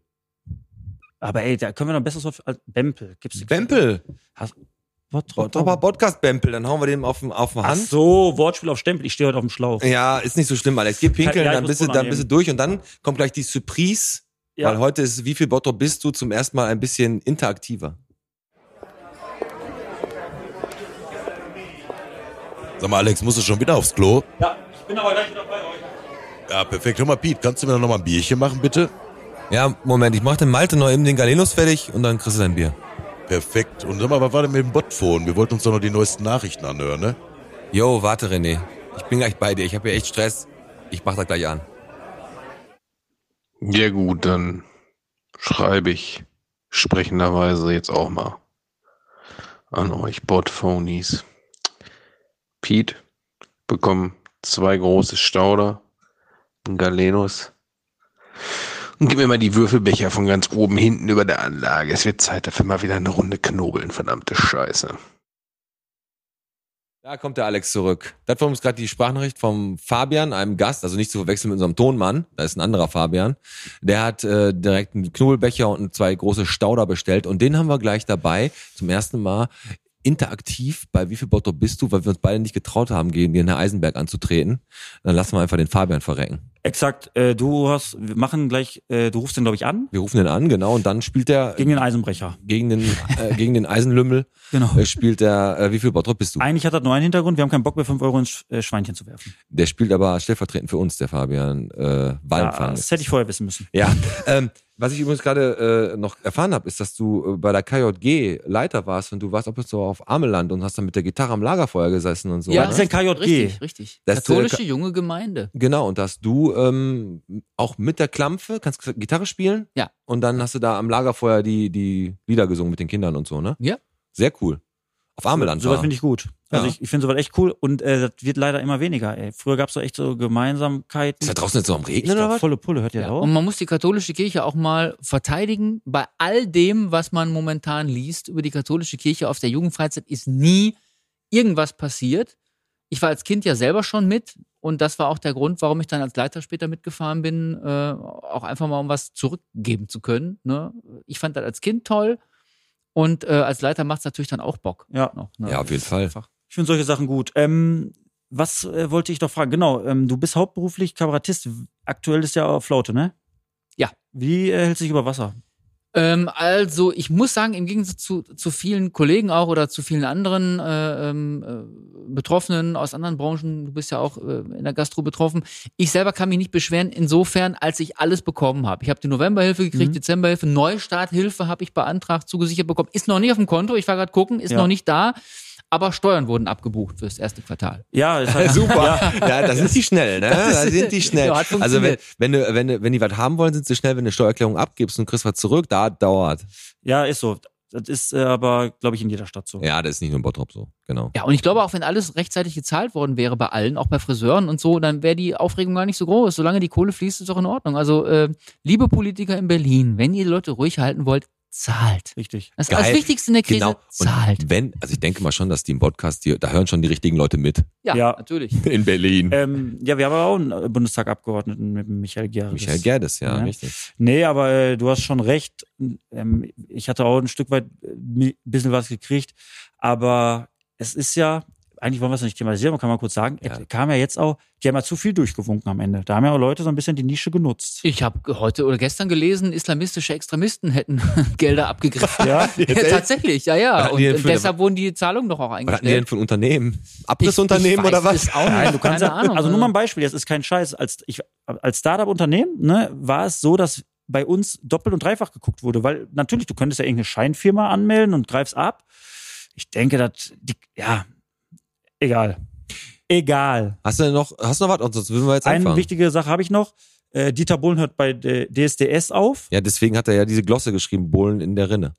Aber ey, da können wir noch ein besseres Wort für, als Bempel. Gibt's Bempel! Bottropper Bottropper Podcast Bempel, dann hauen wir den auf, den- auf den Ach Hand. so, Wortspiel auf Stempel. Ich stehe heute auf dem Schlauch. Ja, ist nicht so schlimm, Alex. Geh pinkeln, Ja, dann bist du, dann bist du durch und dann kommt gleich die Surprise, Ja. weil heute ist, wie viel Bottrop bist du zum ersten Mal ein bisschen interaktiver? Sag mal, Alex, musst du schon wieder aufs Klo? Ja, ich bin aber gleich wieder bei euch. Ja, perfekt. Hör mal, Piet, kannst du mir noch mal ein Bierchen machen, bitte? Ja, Moment, ich mach den Malte noch eben den Galenus fertig und dann kriegst du dein Bier. Perfekt. Und sag mal, was war denn mit dem Botphone? Wir wollten uns doch noch die neuesten Nachrichten anhören, ne? Jo, warte René. Ich bin gleich bei dir. Ich habe hier echt Stress. Ich mach das gleich an. Ja gut, dann schreibe ich sprechenderweise jetzt auch mal an euch Botphonies. Pete bekommen zwei große Stauder, ein Galenus und gib mir mal die Würfelbecher von ganz oben hinten über der Anlage. Es wird Zeit dafür mal wieder eine Runde knobeln, verdammte Scheiße. Da kommt der Alex zurück. Das war uns gerade die Sprachnachricht vom Fabian, einem Gast, also nicht zu verwechseln mit unserem Tonmann, da ist ein anderer Fabian. Der hat äh, direkt einen Knobelbecher und zwei große Stauder bestellt und den haben wir gleich dabei, zum ersten Mal interaktiv bei Wie viel Bottrop bist du, weil wir uns beide nicht getraut haben, gegen den Herr Eisenberg anzutreten. Dann lassen wir einfach den Fabian verrecken. Exakt, äh, du hast, wir machen gleich, äh, du rufst den, glaube ich, an, Wir rufen den an, genau, und dann spielt er gegen den Eisenbrecher. gegen den, äh, gegen den Eisenlümmel, (laughs) Genau. äh, spielt er, äh, wie viel Bottrop bist du? Eigentlich hat das nur einen Hintergrund, wir haben keinen Bock mehr, 5 Euro ins äh, Schweinchen zu werfen. Der spielt aber stellvertretend für uns, der Fabian äh, Ja, Wallenfang. das hätte ich vorher wissen müssen. Ja, ähm, was ich übrigens gerade äh, noch erfahren habe, ist, dass du äh, bei der KJG Leiter warst und du warst ab und zu auf Ameland und hast dann mit der Gitarre am Lagerfeuer gesessen und so. Ja, Was ist denn KJG? Richtig, richtig. Das, äh, Katholische Ka- junge Gemeinde. Genau, und da hast du ähm, auch mit der Klampfe, kannst du Gitarre spielen? Ja. Und dann hast du da am Lagerfeuer die, die Lieder gesungen mit den Kindern und so, ne? Ja. Sehr cool. Auf Ameland Sowas war. finde ich gut. Also Ja. ich, ich finde sowas echt cool und äh, das wird leider immer weniger. Ey. Früher gab es so echt so Gemeinsamkeiten. Ist da draußen jetzt so am Regnen glaub, oder was? volle Pulle, hört ihr Ja. auch? Und man muss die katholische Kirche auch mal verteidigen. Bei all dem, was man momentan liest über die katholische Kirche auf der Jugendfreizeit, ist nie irgendwas passiert. Ich war als Kind ja selber schon mit und das war auch der Grund, warum ich dann als Leiter später mitgefahren bin, äh, auch einfach mal um was zurückgeben zu können. Ne? Ich fand das als Kind toll und äh, als Leiter macht es natürlich dann auch Bock. Ja. Noch, ne? Ja, auf jeden Fall. Einfach. Ich finde solche Sachen gut. Ähm, was äh, wollte ich doch fragen? Genau, ähm, du bist hauptberuflich Kabarettist. Aktuell ist ja auf Flaute, ne? Ja. Wie äh, hältst du dich über Wasser? Ähm, also ich muss sagen, im Gegensatz zu, zu vielen Kollegen auch oder zu vielen anderen äh, ähm, äh, Betroffenen aus anderen Branchen, du bist ja auch äh, in der Gastro betroffen, ich selber kann mich nicht beschweren, insofern, als ich alles bekommen habe. Ich habe die Novemberhilfe gekriegt, Mhm. Dezemberhilfe, Neustarthilfe habe ich beantragt, zugesichert bekommen. Ist noch nicht auf dem Konto, ich war gerade gucken, ist Ja. noch nicht da, aber Steuern wurden abgebucht fürs erste Quartal. Ja, ist halt, (laughs) Super. Ja, da sind die (laughs) schnell, ne? Da ist- sind die schnell. Ja, hat also wenn, wenn, du, wenn, du, wenn die was haben wollen, sind sie schnell, wenn du eine Steuererklärung abgibst und kriegst was zurück, da dauert. Ja, ist so. Das ist äh, aber, glaube ich, in jeder Stadt so. Ja, das ist nicht nur in Bottrop so, genau. Ja, und ich glaube auch, wenn alles rechtzeitig gezahlt worden wäre bei allen, auch bei Friseuren und so, dann wäre die Aufregung gar nicht so groß. Solange die Kohle fließt, ist doch in Ordnung. Also, äh, liebe Politiker in Berlin, wenn ihr die Leute ruhig halten wollt, zahlt. Richtig. Das ist das Wichtigste in der Krise, Genau. zahlt. Und wenn, also ich denke mal schon, dass die im Podcast, die, da hören schon die richtigen Leute mit. Ja, Ja. natürlich. (laughs) In Berlin. Ähm, ja, wir haben aber auch einen äh, Bundestagabgeordneten mit Michael Gerdes. Michael Gerdes, ja, Ja. richtig. Nee, aber äh, du hast schon recht. Ähm, ich hatte auch ein Stück weit äh, ein bisschen was gekriegt. Aber es ist ja, eigentlich wollen wir es nicht thematisieren, aber kann man kurz sagen, Ja. es kam ja jetzt auch, die haben ja zu viel durchgewunken am Ende. Da haben ja auch Leute so ein bisschen die Nische genutzt. Ich habe heute oder gestern gelesen, islamistische Extremisten hätten (laughs) Gelder abgegriffen. Ja, Ja, tatsächlich, ja, Was ja. Und für- deshalb wurden die Zahlungen doch auch Was hatten die denn eingestellt. ein Unternehmen? Abrissunternehmen oder was? auch nicht. Nein, du kannst Keine ja, Ahnung. also nur mal ein Beispiel, das ist kein Scheiß. Als, ich, als Startup-Unternehmen ne, war es so, dass bei uns doppelt und dreifach geguckt wurde, weil natürlich, du könntest ja irgendeine Scheinfirma anmelden und greifst ab. Ich denke, dass die, ja, egal. Egal. Hast du denn noch, hast du noch was? Und sonst würden wir jetzt Eine anfangen. wichtige Sache habe ich noch. Äh, Dieter Bohlen hört bei DSDS auf. Ja, deswegen hat er ja diese Glosse geschrieben, Bohlen in der Rinne.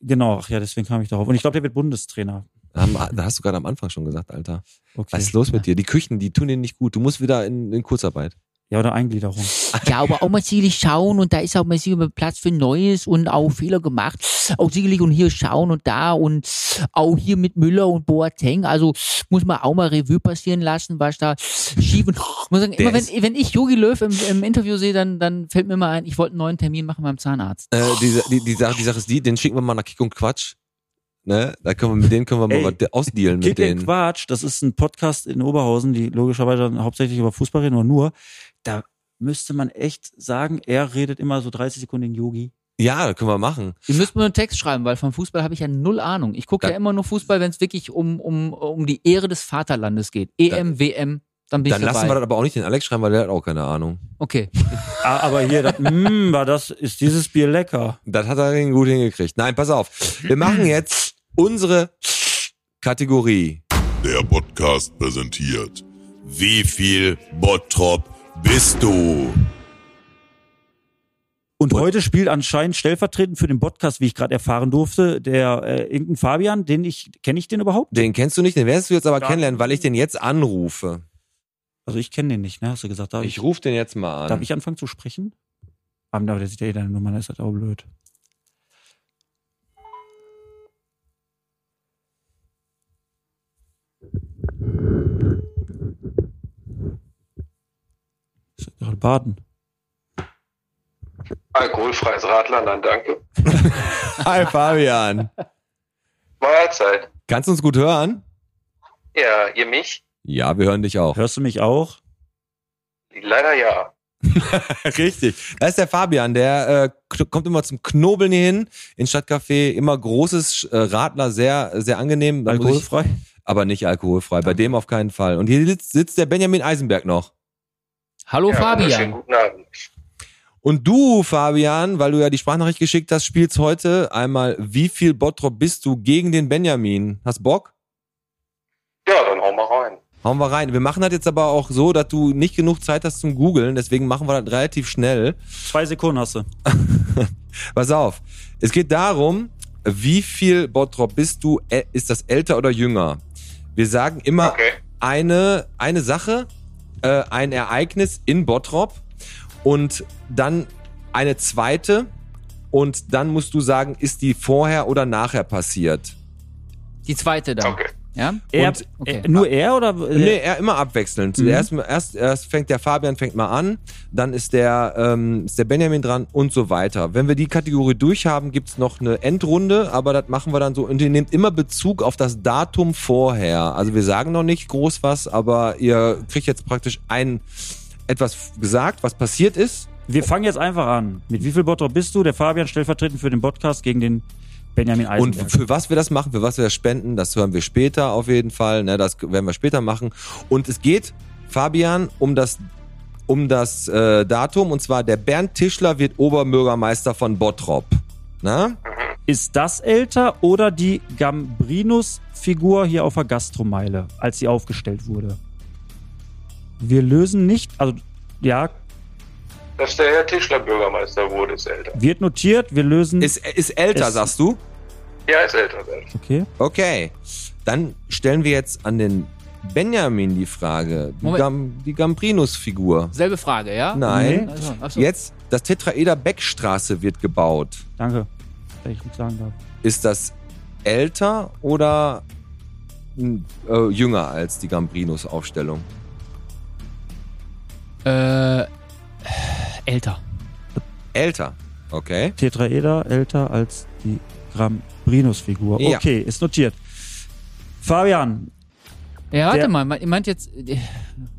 Genau, ach ja, deswegen kam ich darauf. Und ich glaube, der wird Bundestrainer. Da hast du gerade am Anfang schon gesagt, Alter. Okay. Was ist los mit dir? Die Küchen, die tun dir nicht gut. Du musst wieder in, in Kurzarbeit. Ja, oder Eingliederung. Ja, aber auch mal sicherlich schauen und da ist auch mal sicherlich Platz für Neues und auch Fehler gemacht. Auch sicherlich und hier schauen und da und auch hier mit Müller und Boateng. Also muss man auch mal Revue passieren lassen, was da schief und ich muss sagen, immer wenn, wenn ich Jogi Löw im, im Interview sehe, dann, dann fällt mir mal ein, ich wollte einen neuen Termin machen beim Zahnarzt. Äh, die, die, die, Sache, die Sache ist die, den schicken wir mal nach Kick und Quatsch. Ne? Da können wir mit denen können wir mal Ey, was ausdealen mit Kick and denen. Quatsch, das ist ein Podcast in Oberhausen, die logischerweise hauptsächlich über Fußball reden, oder nur. Da müsste man echt sagen, er redet immer so 30 Sekunden in Yogi. Ja, das können wir machen. Ihr müsst mir einen Text schreiben, weil vom Fußball habe ich ja null Ahnung. Ich gucke Da- ja immer nur Fußball, wenn es wirklich um, um, um die Ehre des Vaterlandes geht. EM, WM, dann bin Dann ich dabei. lassen wir das aber auch nicht den Alex schreiben, weil der hat auch keine Ahnung. okay. (laughs) Ah, aber hier, das, mm, war das, ist dieses Bier lecker. Das hat er gut hingekriegt. Nein, pass auf. Wir machen jetzt unsere Kategorie. Der Podcast präsentiert. Wie viel Bottrop bist du? Und heute spielt anscheinend stellvertretend für den Podcast, wie ich gerade erfahren durfte, der äh, irgendein Fabian, den ich, kenne ich den überhaupt? Den kennst du nicht, den wirst du jetzt aber Ja. kennenlernen, weil ich den jetzt anrufe. Also ich kenne den nicht, ne? Hast du gesagt? Darf Ich rufe den jetzt mal an. Darf ich anfangen zu sprechen? Aber der sieht ja eh deine Nummer, ist das auch blöd. Baden. Alkoholfreies Radler, nein, danke. (laughs) Hi Fabian. Mahlzeit. Kannst du uns gut hören? Ja, ihr mich? Ja, wir hören dich auch. Hörst du mich auch? Leider ja. (laughs) Richtig. Da ist der Fabian, der äh, kommt immer zum Knobeln hier hin ins Stadtcafé. Immer großes äh, Radler, sehr, sehr angenehm. Muss ich- Alkoholfrei? aber nicht alkoholfrei. Bei dem auf keinen Fall. Und hier sitzt, sitzt der Benjamin Eisenberg noch. Hallo ja Fabian. Guten Abend. Und du, Fabian, weil du ja die Sprachnachricht geschickt hast, spielst heute einmal Wie viel Bottrop bist du gegen den Benjamin? Hast Bock? Ja, dann hau mal rein. Hauen wir rein. Wir machen das jetzt aber auch so, dass du nicht genug Zeit hast zum Googeln. Deswegen machen wir das relativ schnell. Zwei Sekunden hast du. (laughs) Pass auf. Es geht darum, wie viel Bottrop bist du? Ä- Ist das älter oder jünger? Wir sagen immer Okay. eine, eine Sache, äh, ein Ereignis in Bottrop und dann eine zweite und dann musst du sagen, ist die vorher oder nachher passiert? Die zweite dann. Okay. Ja? Er, Und- okay. äh, nur er oder? Nee, er immer abwechselnd. Mhm. Erst, erst, erst fängt der Fabian fängt mal an, dann ist der, ähm, ist der Benjamin dran und so weiter. Wenn wir die Kategorie durchhaben, gibt's noch eine Endrunde, aber das machen wir dann so. Und ihr nehmt immer Bezug auf das Datum vorher. Also wir sagen noch nicht groß was, aber ihr kriegt jetzt praktisch ein etwas gesagt, was passiert ist. Wir fangen jetzt einfach an. Mit wie viel Bottrop bist du? Der Fabian stellvertretend für den Podcast gegen den Benjamin Und Eisenberg. für was wir das machen, für was wir das spenden, das hören wir später auf jeden Fall. Ne, das werden wir später machen. Und es geht, Fabian, um das, um das äh, Datum. Und zwar der Bernd Tischler wird Oberbürgermeister von Bottrop. Na? Ist das älter oder die Gambrinus-Figur hier auf der Gastromeile, als sie aufgestellt wurde? Wir lösen nicht, also ja, Dass der Herr Tischler Bürgermeister wurde, ist älter. wird notiert, wir lösen. Ist, ist älter, Es- sagst du? Ja, ist älter. ist älter. okay. Okay. Dann stellen wir jetzt an den Benjamin die Frage. Die. Gam, die Gambrinus-Figur. Selbe Frage, ja? Nein. Nee. Also, achso. Jetzt, das Tetraeder Beckstraße wird gebaut. Danke, dass ich gut sagen darf. Ist das älter oder äh, jünger als die Gambrinus-Aufstellung? Äh, älter. Älter. Okay. Tetraeder älter als die Gambrinus-Figur. Ja. Okay, ist notiert. Fabian, Ja, warte mal, ihr meint jetzt,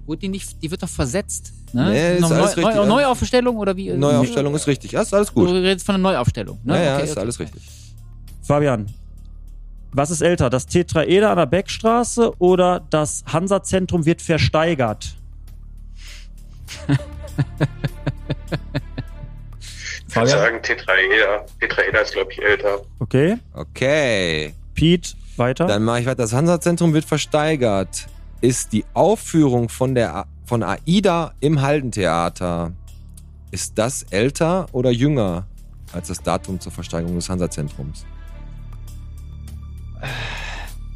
wurde die nicht, die wird doch versetzt. Ne? Nee, ist Noch alles neu, richtig. Neuaufstellung oder wie? Neuaufstellung ist richtig. Ja, ist alles Du gut. redest von einer Neuaufstellung. Ne? Ja, ja, Okay, ist okay. alles richtig. Fabian, was ist älter? Das Tetraeder an der Beckstraße oder das Hansa-Zentrum wird versteigert? (laughs) Ich würde sagen Tetraeder. Tetraeder ist, glaube ich, älter. Okay. Okay. Pete, weiter. Dann mache ich weiter. Das Hansa-Zentrum wird versteigert. Ist die Aufführung von der A- von AIDA im Haldentheater, ist das älter oder jünger als das Datum zur Versteigerung des Hansa-Zentrums?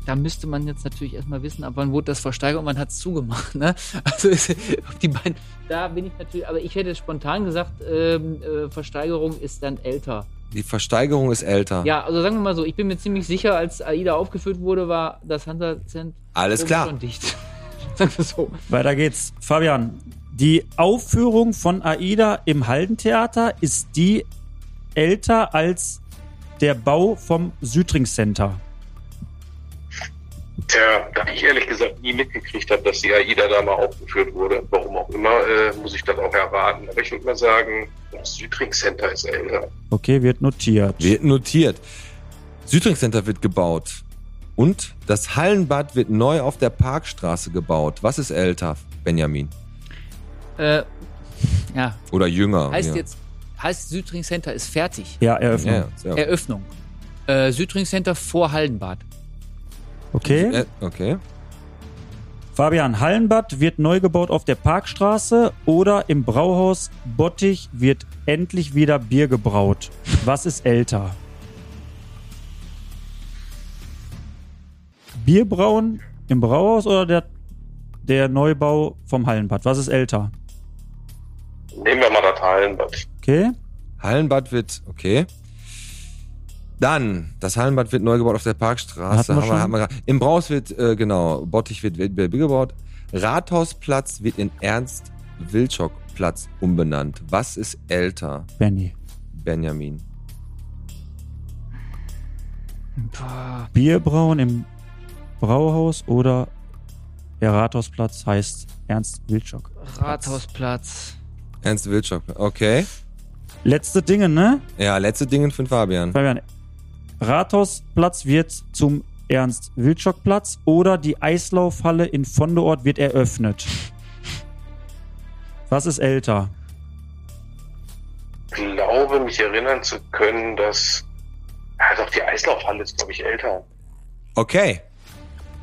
Da müsste man jetzt natürlich erstmal wissen, ab wann wurde das versteigert und wann hat es zugemacht. Ne? (laughs) Also ist- die beiden, da bin ich natürlich, aber ich hätte spontan gesagt, ähm, äh, Versteigerung ist dann älter. Die Versteigerung ist älter. Ja, also sagen wir mal so, ich bin mir ziemlich sicher, als AIDA aufgeführt wurde, war das Hansa-Zentrum Alles klar. schon dicht. (laughs) sagen wir so. Weiter geht's. Fabian, die Aufführung von AIDA im Haldentheater, ist die älter als der Bau vom Südring Center? Tja, da ich ehrlich gesagt nie mitgekriegt habe, dass die AIDA da mal aufgeführt wurde, warum auch immer, äh, muss ich das auch erwarten. Aber ich würde mal sagen, das Südring Center ist älter. Okay, wird notiert. Wird notiert. Südring Center wird gebaut. Und das Hallenbad wird neu auf der Parkstraße gebaut. Was ist älter, Benjamin? Äh, ja, Oder jünger? heißt ja. jetzt, heißt Südring Center ist fertig. Ja, Eröffnung. Ja, Eröffnung. Äh, Südring Center vor Hallenbad. Okay. Äh, okay. Fabian, Hallenbad wird neu gebaut auf der Parkstraße oder im Brauhaus Bottich wird endlich wieder Bier gebraut. Was ist älter? Bierbrauen im Brauhaus oder der, der Neubau vom Hallenbad? Was ist älter? Nehmen wir mal das Hallenbad. Okay. Hallenbad wird, okay. Dann, das Hallenbad wird neu gebaut auf der Parkstraße. Hatten wir Haben schon? haben wir, Im Braus wird, äh, genau, Bottich wird, wird, wird gebaut. Rathausplatz wird in Ernst Wilczok-Platz umbenannt. Was ist älter, Benny. Benjamin? Bierbrauen im Brauhaus oder der Rathausplatz heißt Ernst Wilczok. Rathausplatz. Ernst Wilczok. Okay. Letzte Dinge, ne? Ja, letzte Dinge für den Fabian. Fabian, Rathausplatz wird zum Ernst-Wilczok-Platz oder die Eislaufhalle in Vondeort wird eröffnet. Was ist älter? Ich glaube, mich erinnern zu können, dass. Ja, doch, die Eislaufhalle ist, glaube ich, älter. Okay.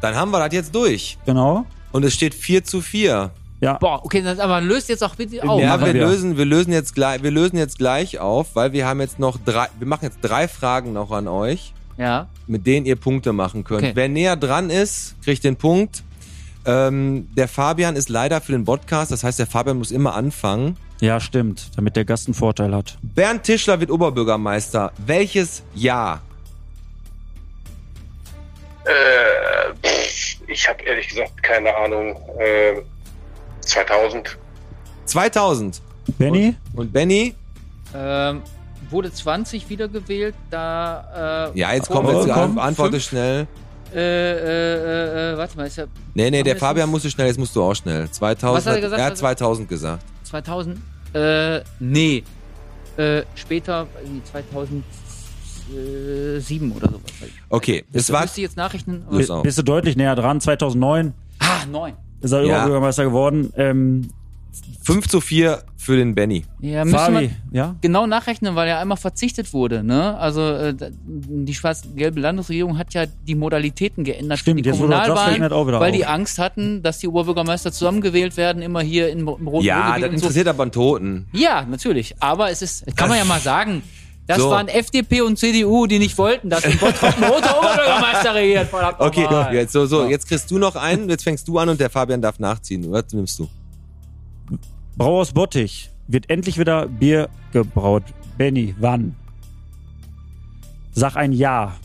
Dann haben wir das jetzt durch. Genau. Und es steht 4 zu 4. Ja. Boah, okay, dann, aber löst jetzt auch bitte auf. ja, wir. lösen, wir lösen jetzt gleich, wir lösen jetzt gleich auf, weil wir haben jetzt noch drei, wir machen jetzt drei Fragen noch an euch, Ja. mit denen ihr Punkte machen könnt. Okay. Wer näher dran ist, kriegt den Punkt. Ähm, der Fabian ist leider für den Podcast, das heißt, der Fabian muss immer anfangen. Ja, stimmt, damit der Gast einen Vorteil hat. Bernd Tischler wird Oberbürgermeister. Welches Jahr? Äh, pff, ich habe ehrlich gesagt keine Ahnung. Äh, 2000. 2000. Benny? Und Benny? Ähm, wurde 20 wiedergewählt, da. Äh, Ja, jetzt oh, kommt, jetzt komm, antworte fünf. schnell. Äh, äh, äh, äh, warte mal, ist ja Nee, nee, der Fabian musste schnell, jetzt musst du auch schnell. 2000. Was hat er gesagt? er hat 2000 gesagt. 2000? Äh, nee. Äh, später, äh, 2007 oder sowas. Okay, Das es war müsste ich jetzt nachrechnen. Los Bi- auf. Bist du deutlich näher dran? 2009 Ah, neun. Ist er Ja. Oberbürgermeister geworden. Ähm, 5 zu 4 für den Benny. Ja, müsste Fabi, man ja? genau nachrechnen, weil ja einmal verzichtet wurde. Ne? Also äh, die schwarz-gelbe Landesregierung hat ja die Modalitäten geändert Stimmt, für die jetzt wurde das Kommunalwahlen, weil auf. die Angst hatten, dass die Oberbürgermeister zusammengewählt werden, immer hier in, im roten Ja, das und so. interessiert aber einen Toten. Ja, natürlich. Aber es ist, kann man ja mal sagen, das So. waren FDP und CDU, die nicht wollten, dass in Bottrop ein roter Oberbürgermeister regiert. verdammt (laughs) Okay, jetzt, so, so, jetzt kriegst du noch einen, jetzt fängst du an und der Fabian darf nachziehen. Was nimmst du? Brauhaus Bottich wird endlich wieder Bier gebraut. Benny, wann? Sag ein Ja.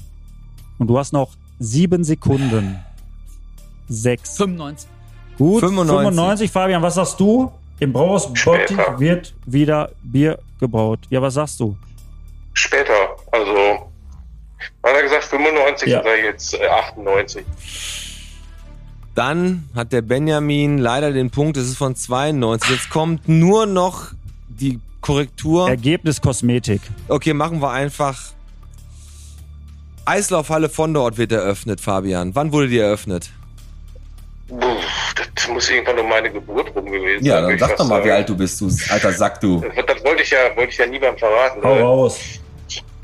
Und du hast noch sieben Sekunden. Sechs. 95. Gut. 95. 95. Fabian, was sagst du? Im Brauhaus Bottich wird wieder Bier gebraut. Ja, was sagst du? Später. Also, hat er gesagt 95, Ja. ja. sage ich jetzt äh, 98. Dann hat der Benjamin leider den Punkt, es ist von 92. Jetzt kommt nur noch die Korrektur. Ergebnis Kosmetik. Okay, machen wir einfach. Eislaufhalle von dort wird eröffnet, Fabian. Wann wurde die eröffnet? Das muss irgendwann um meine Geburt rum gewesen sein. würde ich fast sagen. du bist, du alter Sack, du. Das, das wollte ich ja, wollte ich ja niemandem verraten. Hau Äh, raus.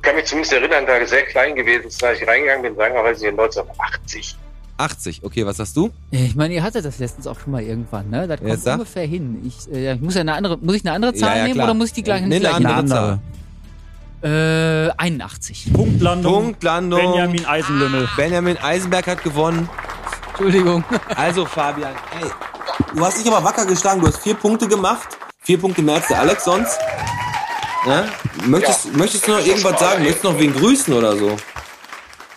Ich kann mich zumindest erinnern, da sehr klein gewesen ist, als ich reingegangen bin, sagen wir mal, sie in 1980. 80, okay, was sagst du? Ich meine, ihr hattet das letztens auch schon mal irgendwann, ne? Das kommt sag. ungefähr hin. Ich, äh, ich muss ja eine andere, muss ich eine andere Zahl Ja, ja, nehmen klar. oder muss ich die gleiche Nee, nicht eine gleich andere nehmen? andere. Äh, 81. Punktlandung. Punktlandung. Benjamin Eisenlümmel. Benjamin Eisenberg hat gewonnen. Entschuldigung. Also, Fabian, ey, du hast dich aber wacker geschlagen. Du hast vier Punkte gemacht. Vier Punkte mehr als der Alex sonst. Ja? Möchtest, möchtest du noch irgendwas sagen? Möchtest du noch wen grüßen oder so?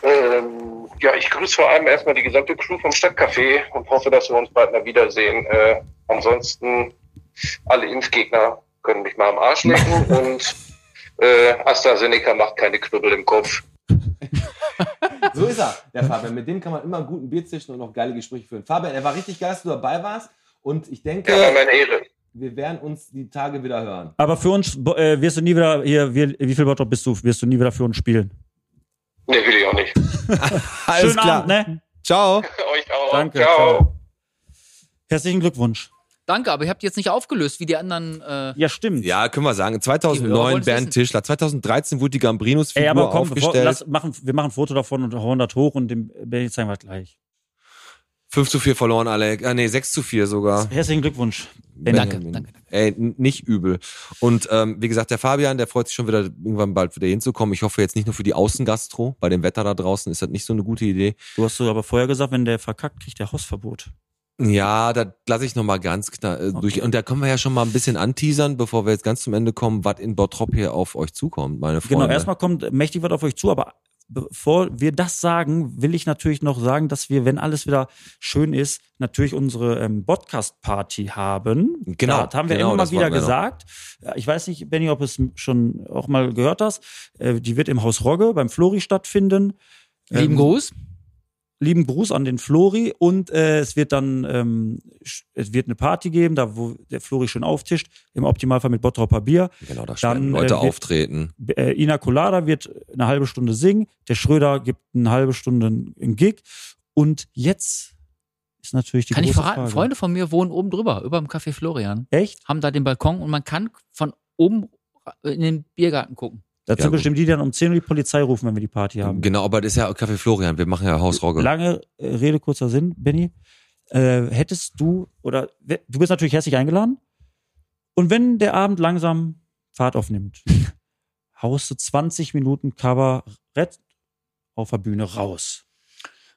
Ähm, ja, ich grüße vor allem erstmal die gesamte Crew vom Stadtcafé und hoffe, dass wir uns bald mal wiedersehen. Äh, ansonsten, alle Impfgegner können mich mal am Arsch lecken (laughs) und äh, AstraZeneca macht keine Knubbel im Kopf. (laughs) So ist er, der Fabian. Mit dem kann man immer einen guten Bier zischen und noch geile Gespräche führen. Fabian, er war richtig geil, dass du dabei warst. Und ich denke, Ja, war meine Ehre. Wir werden uns die Tage wieder hören. Aber für uns äh, wirst du nie wieder hier, wie, wie viel Bottrop bist du? Wirst du nie wieder für uns spielen? Nee, will ich auch nicht. (laughs) Alles Schönen klar. Abend, ne? Ciao. (laughs) Euch auch. Danke, Ciao. ciao. Herzlichen Glückwunsch. Danke, aber ihr habt jetzt nicht aufgelöst, wie die anderen. Äh, Ja, stimmt. Ja, können wir sagen. Die Hörer 2009 wollen's Bernd wissen. Tischler. 2013 wurde die Gambrinus-Figur Ey, aber komm, bevor, aufgestellt. lass, machen, wir machen ein Foto davon und hauen das hoch und dem Benny zeigen wir gleich. 5 zu 4 verloren, Alec. Ah, nee, 6 zu 4 sogar. Herzlichen Glückwunsch. Danke, Benjamin. danke, Ey, n- nicht übel. Und ähm, wie gesagt, der Fabian, der freut sich schon wieder, irgendwann bald wieder hinzukommen. Ich hoffe jetzt nicht nur für die Außengastro. Bei dem Wetter da draußen ist das nicht so eine gute Idee. Du hast so aber vorher gesagt, wenn der verkackt, kriegt der Hausverbot. Ja, da lasse ich noch mal ganz knapp äh, durch. Und da können wir ja schon mal ein bisschen anteasern, bevor wir jetzt ganz zum Ende kommen, was in Bottrop hier auf euch zukommt, meine Freunde. Genau, erstmal kommt mächtig was auf euch zu, aber bevor wir das sagen, will ich natürlich noch sagen, dass wir, wenn alles wieder schön ist, natürlich unsere ähm, Podcast-Party haben. Genau, Das haben wir genau, immer mal wieder noch. gesagt. Ja, Ich weiß nicht, Benny, ob es schon auch mal gehört hast. Äh, Die wird im Haus Rogge beim Flori stattfinden. Lieben Ähm, Gruß. Lieben Gruß an den Flori und äh, es wird dann ähm, es wird eine Party geben, da wo der Flori schön auftischt, im Optimalfall mit Bottropper Bier. Genau, da Dann, werden Leute äh, wir- auftreten. Äh, Ina Colada wird eine halbe Stunde singen, der Schröder gibt eine halbe Stunde einen Gig und jetzt ist natürlich die Kann ich verraten, Frage. Freunde von mir wohnen oben drüber, über dem Café Florian, Echt? haben da den Balkon und man kann von oben in den Biergarten gucken. Das Ja, bestimmt die, dann um 10 Uhr die Polizei rufen, wenn wir die Party haben. Genau, aber das ist ja Café Florian. Wir machen ja Hausrogge. Lange äh, Rede, kurzer Sinn, Benny. Äh, hättest du, oder du bist natürlich herzlich eingeladen. Und wenn der Abend langsam Fahrt aufnimmt, (laughs) haust du 20 Minuten Kabarett auf der Bühne raus.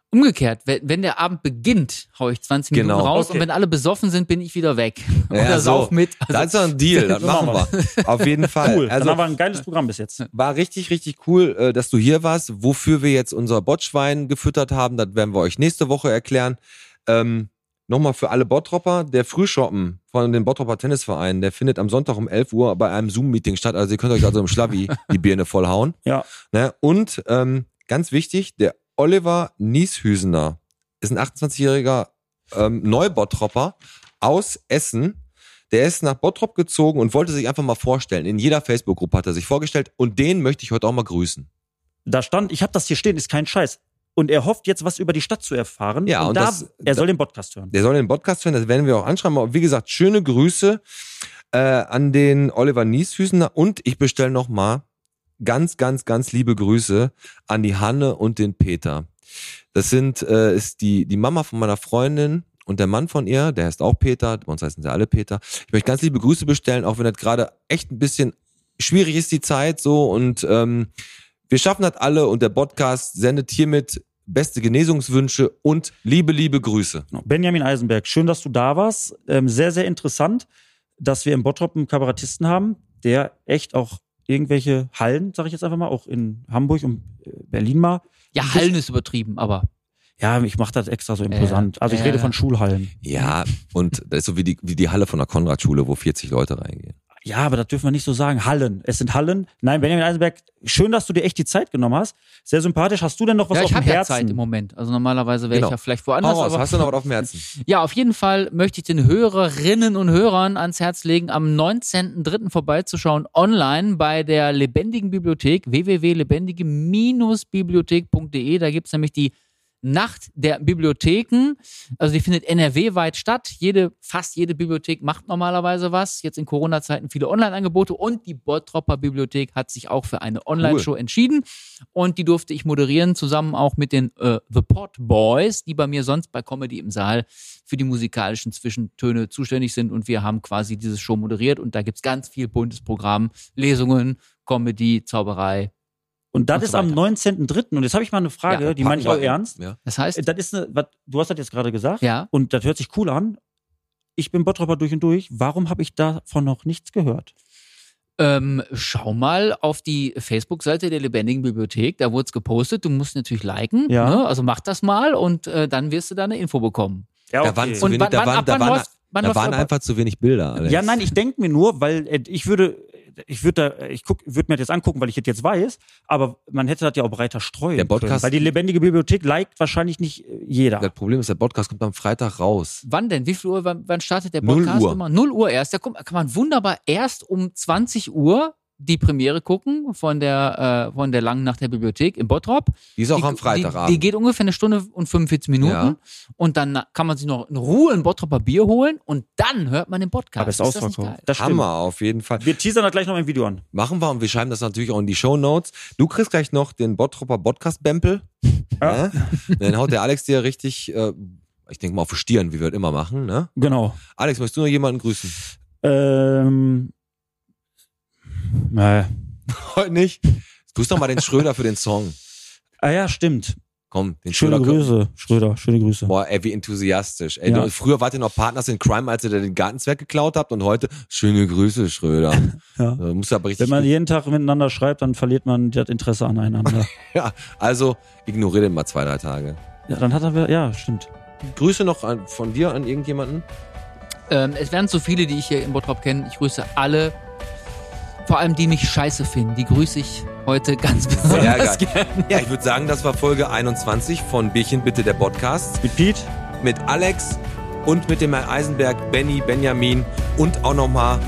Umgekehrt, wenn, der Abend beginnt, hau ich 20 Minuten Genau. raus Okay. und wenn alle besoffen sind, bin ich wieder weg. (laughs) Ja, Oder so. sauf mit. Also, Das ist doch ein Deal, (laughs) das machen wir. Auf jeden Fall. Cool. Also, Dann haben wir ein geiles Programm bis jetzt. war richtig, richtig cool, äh, dass du hier warst. Wofür wir jetzt unser Botschwein gefüttert haben, das werden wir euch nächste Woche erklären. Ähm, Nochmal für alle Bottropper, der Frühshoppen von den Bottropper Tennisvereinen, der findet am Sonntag um 11 Uhr bei einem Zoom-Meeting statt. Also ihr könnt euch also im Schlavi (laughs) die Birne vollhauen. Ja. Ne? Und ähm, ganz wichtig, der Oliver Nieshüsener ist ein 28-jähriger ähm, Neubottropper aus Essen. Der ist nach Bottrop gezogen und wollte sich einfach mal vorstellen. In jeder Facebook-Gruppe hat er sich vorgestellt und den möchte ich heute auch mal grüßen. Da stand, ich habe das hier stehen, ist kein Scheiß. Und er hofft jetzt, was über die Stadt zu erfahren. Ja, und, und da, das- er soll den Podcast hören. Der soll den Podcast hören, das werden wir auch anschreiben. Aber wie gesagt, schöne Grüße äh, an den Oliver Nieshüsener und ich bestelle noch mal ganz, ganz, ganz liebe Grüße an die Hanne und den Peter. Das sind äh, ist die die Mama von meiner Freundin und der Mann von ihr, der heißt auch Peter. Bei uns heißen sie alle Peter. Ich möchte ganz liebe Grüße bestellen, auch wenn das gerade echt ein bisschen schwierig ist die Zeit so und ähm, wir schaffen das alle und der Podcast sendet hiermit beste Genesungswünsche und liebe, liebe Grüße. Benjamin Eisenberg, schön, dass du da warst. Ähm, sehr, sehr interessant, dass wir im Bottrop einen Kabarettisten haben, der echt auch irgendwelche Hallen, sage ich jetzt einfach mal, auch in Hamburg und äh, Berlin mal. ja, Hallen ist übertrieben, aber Ja, ich mache das extra so imposant. Ja, also ich ja, rede von Schulhallen. Ja, und das ist so wie die, wie die Halle von der Konradschule, wo 40 Leute reingehen. Ja, aber das dürfen wir nicht so sagen. Hallen. Es sind Hallen. Nein, Benjamin Eisenberg, schön, dass du dir echt die Zeit genommen hast. Sehr sympathisch. Hast du denn noch was ja, auf ich dem habe ja Herzen? Zeit im Moment. Also normalerweise wäre Genau. ich ja vielleicht woanders. raus, aber hast du noch was auf dem Herzen? (laughs) Ja, auf jeden Fall möchte ich den Hörerinnen und Hörern ans Herz legen, am 19.03. vorbeizuschauen online bei der Lebendigen Bibliothek www.lebendige-bibliothek.de. Da gibt's nämlich die Nacht der Bibliotheken. Also die findet NRW-weit statt. Jede, fast jede Bibliothek macht normalerweise was. Jetzt in Corona-Zeiten viele Online-Angebote und die Bottropper Bibliothek hat sich auch für eine Online-Show entschieden. Und die durfte ich moderieren, zusammen auch mit den äh, The Pod Boys, die bei mir sonst bei Comedy im Saal für die musikalischen Zwischentöne zuständig sind. Und wir haben quasi diese Show moderiert. Und da gibt's ganz viel buntes Programm, Lesungen, Comedy, Zauberei. Und das Und ist so am weiter. 19.03. Und jetzt habe ich mal eine Frage, Ja, die meine ich auch ernst. Ja. Das heißt, Das ist eine, was, du hast das jetzt gerade gesagt. ja, Und das hört sich cool an. Ich bin Bottropper durch und durch. Warum habe ich davon noch nichts gehört? ähm, schau mal auf die Facebook-Seite der Lebendigen Bibliothek. Da wurde es gepostet. Du musst natürlich liken. Ja. Ne? Also mach das mal und äh, dann wirst du da eine Info bekommen. Ja, Da waren zu Und wenig, wann- da waren, ab da waren, läuft- wann da läuft waren einfach zu wenig Bilder, Alex. Ja, nein, ich denke mir nur, weil äh, ich würde, ich würde da, ich guck, würde mir das jetzt angucken, weil ich das jetzt weiß, aber man hätte das ja auch breiter streuen Der Podcast- können. Weil die lebendige Bibliothek liked wahrscheinlich nicht äh, jeder. Das Problem ist, der Podcast kommt am Freitag raus. Wann denn? Wie viel Uhr? Wann, wann startet der Null Podcast Uhr. immer? 0 Uhr erst. Da kommt, kann man wunderbar erst um 20 Uhr die Premiere gucken von der, äh, von der langen Nacht der Bibliothek in Bottrop. Die ist auch die, am Die, Freitagabend. die geht ungefähr eine Stunde und 45 Minuten. Ja. Und dann kann man sich noch in Ruhe ein Bottropper Bier holen und dann hört man den Podcast. aber ist das nicht ausverkauft. geil? Das stimmt. Hammer, auf jeden Fall. Wir teasern da gleich noch ein Video an. Machen wir und wir schreiben das natürlich auch in die Show Notes. Du kriegst gleich noch den Bottropper Podcast-Bempel. Ja. Ja. Dann haut der Alex dir richtig, äh, ich denke mal auf die Stirn, wie wir das immer machen. Ne? Genau. Alex, möchtest du noch jemanden grüßen? Ähm, naja. (laughs) Heute nicht. Grüß doch mal den Schröder für den Song. Ah ja, stimmt. Komm, den Schöne Schröder- Grüße, Schröder, schöne Grüße. Boah, ey, wie enthusiastisch. Ey, Ja. du, früher wart ihr noch Partners in Crime, als ihr da den Gartenzwerg geklaut habt und heute schöne Grüße, Schröder. (laughs) Ja. Muss aber richtig Wenn man jeden Tag miteinander schreibt, dann verliert man das Interesse aneinander. (laughs) Ja, also ignoriere den mal zwei, drei Tage. ja, dann hat er, ja, stimmt. Grüße noch an, von dir an irgendjemanden? Ähm, es werden so viele, die ich hier in Bottrop kenne. Ich grüße alle. Vor allem die mich scheiße finden. Die grüße ich heute ganz (laughs) Sehr besonders geil. gerne. Ja, ich würde sagen, das war Folge 21 von Bierchen bitte der Podcast Mit Pete? mit Alex und mit dem Herrn Eisenberg, Benny, Benjamin und auch nochmal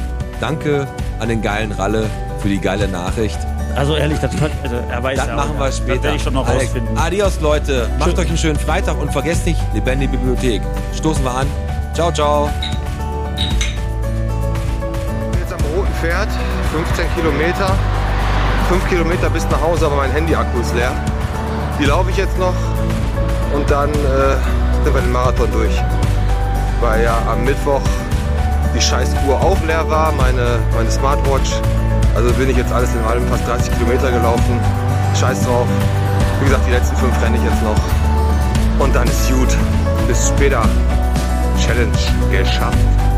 Danke an den geilen Ralle für die geile Nachricht. Also ehrlich, das kann, also, er weiß Das ja machen auch, wir später. Das werde ich schon noch Alex, rausfinden. Adios, Leute. Macht euch einen schönen Freitag und vergesst nicht, lebendige Bibliothek. Stoßen wir an. Ciao, ciao. Jetzt am roten Pferd, 15 Kilometer, 5 Kilometer bis nach Hause, aber mein Handy-Akku ist leer. Die laufe ich jetzt noch und dann äh, sind wir den Marathon durch. Weil ja am Mittwoch die Scheißuhr auch leer war, meine, meine Smartwatch. Also bin ich jetzt alles in allem fast 30 Kilometer gelaufen. Scheiß drauf. Wie gesagt, die letzten fünf renne ich jetzt noch. Und dann ist gut. Bis später. Challenge geschafft.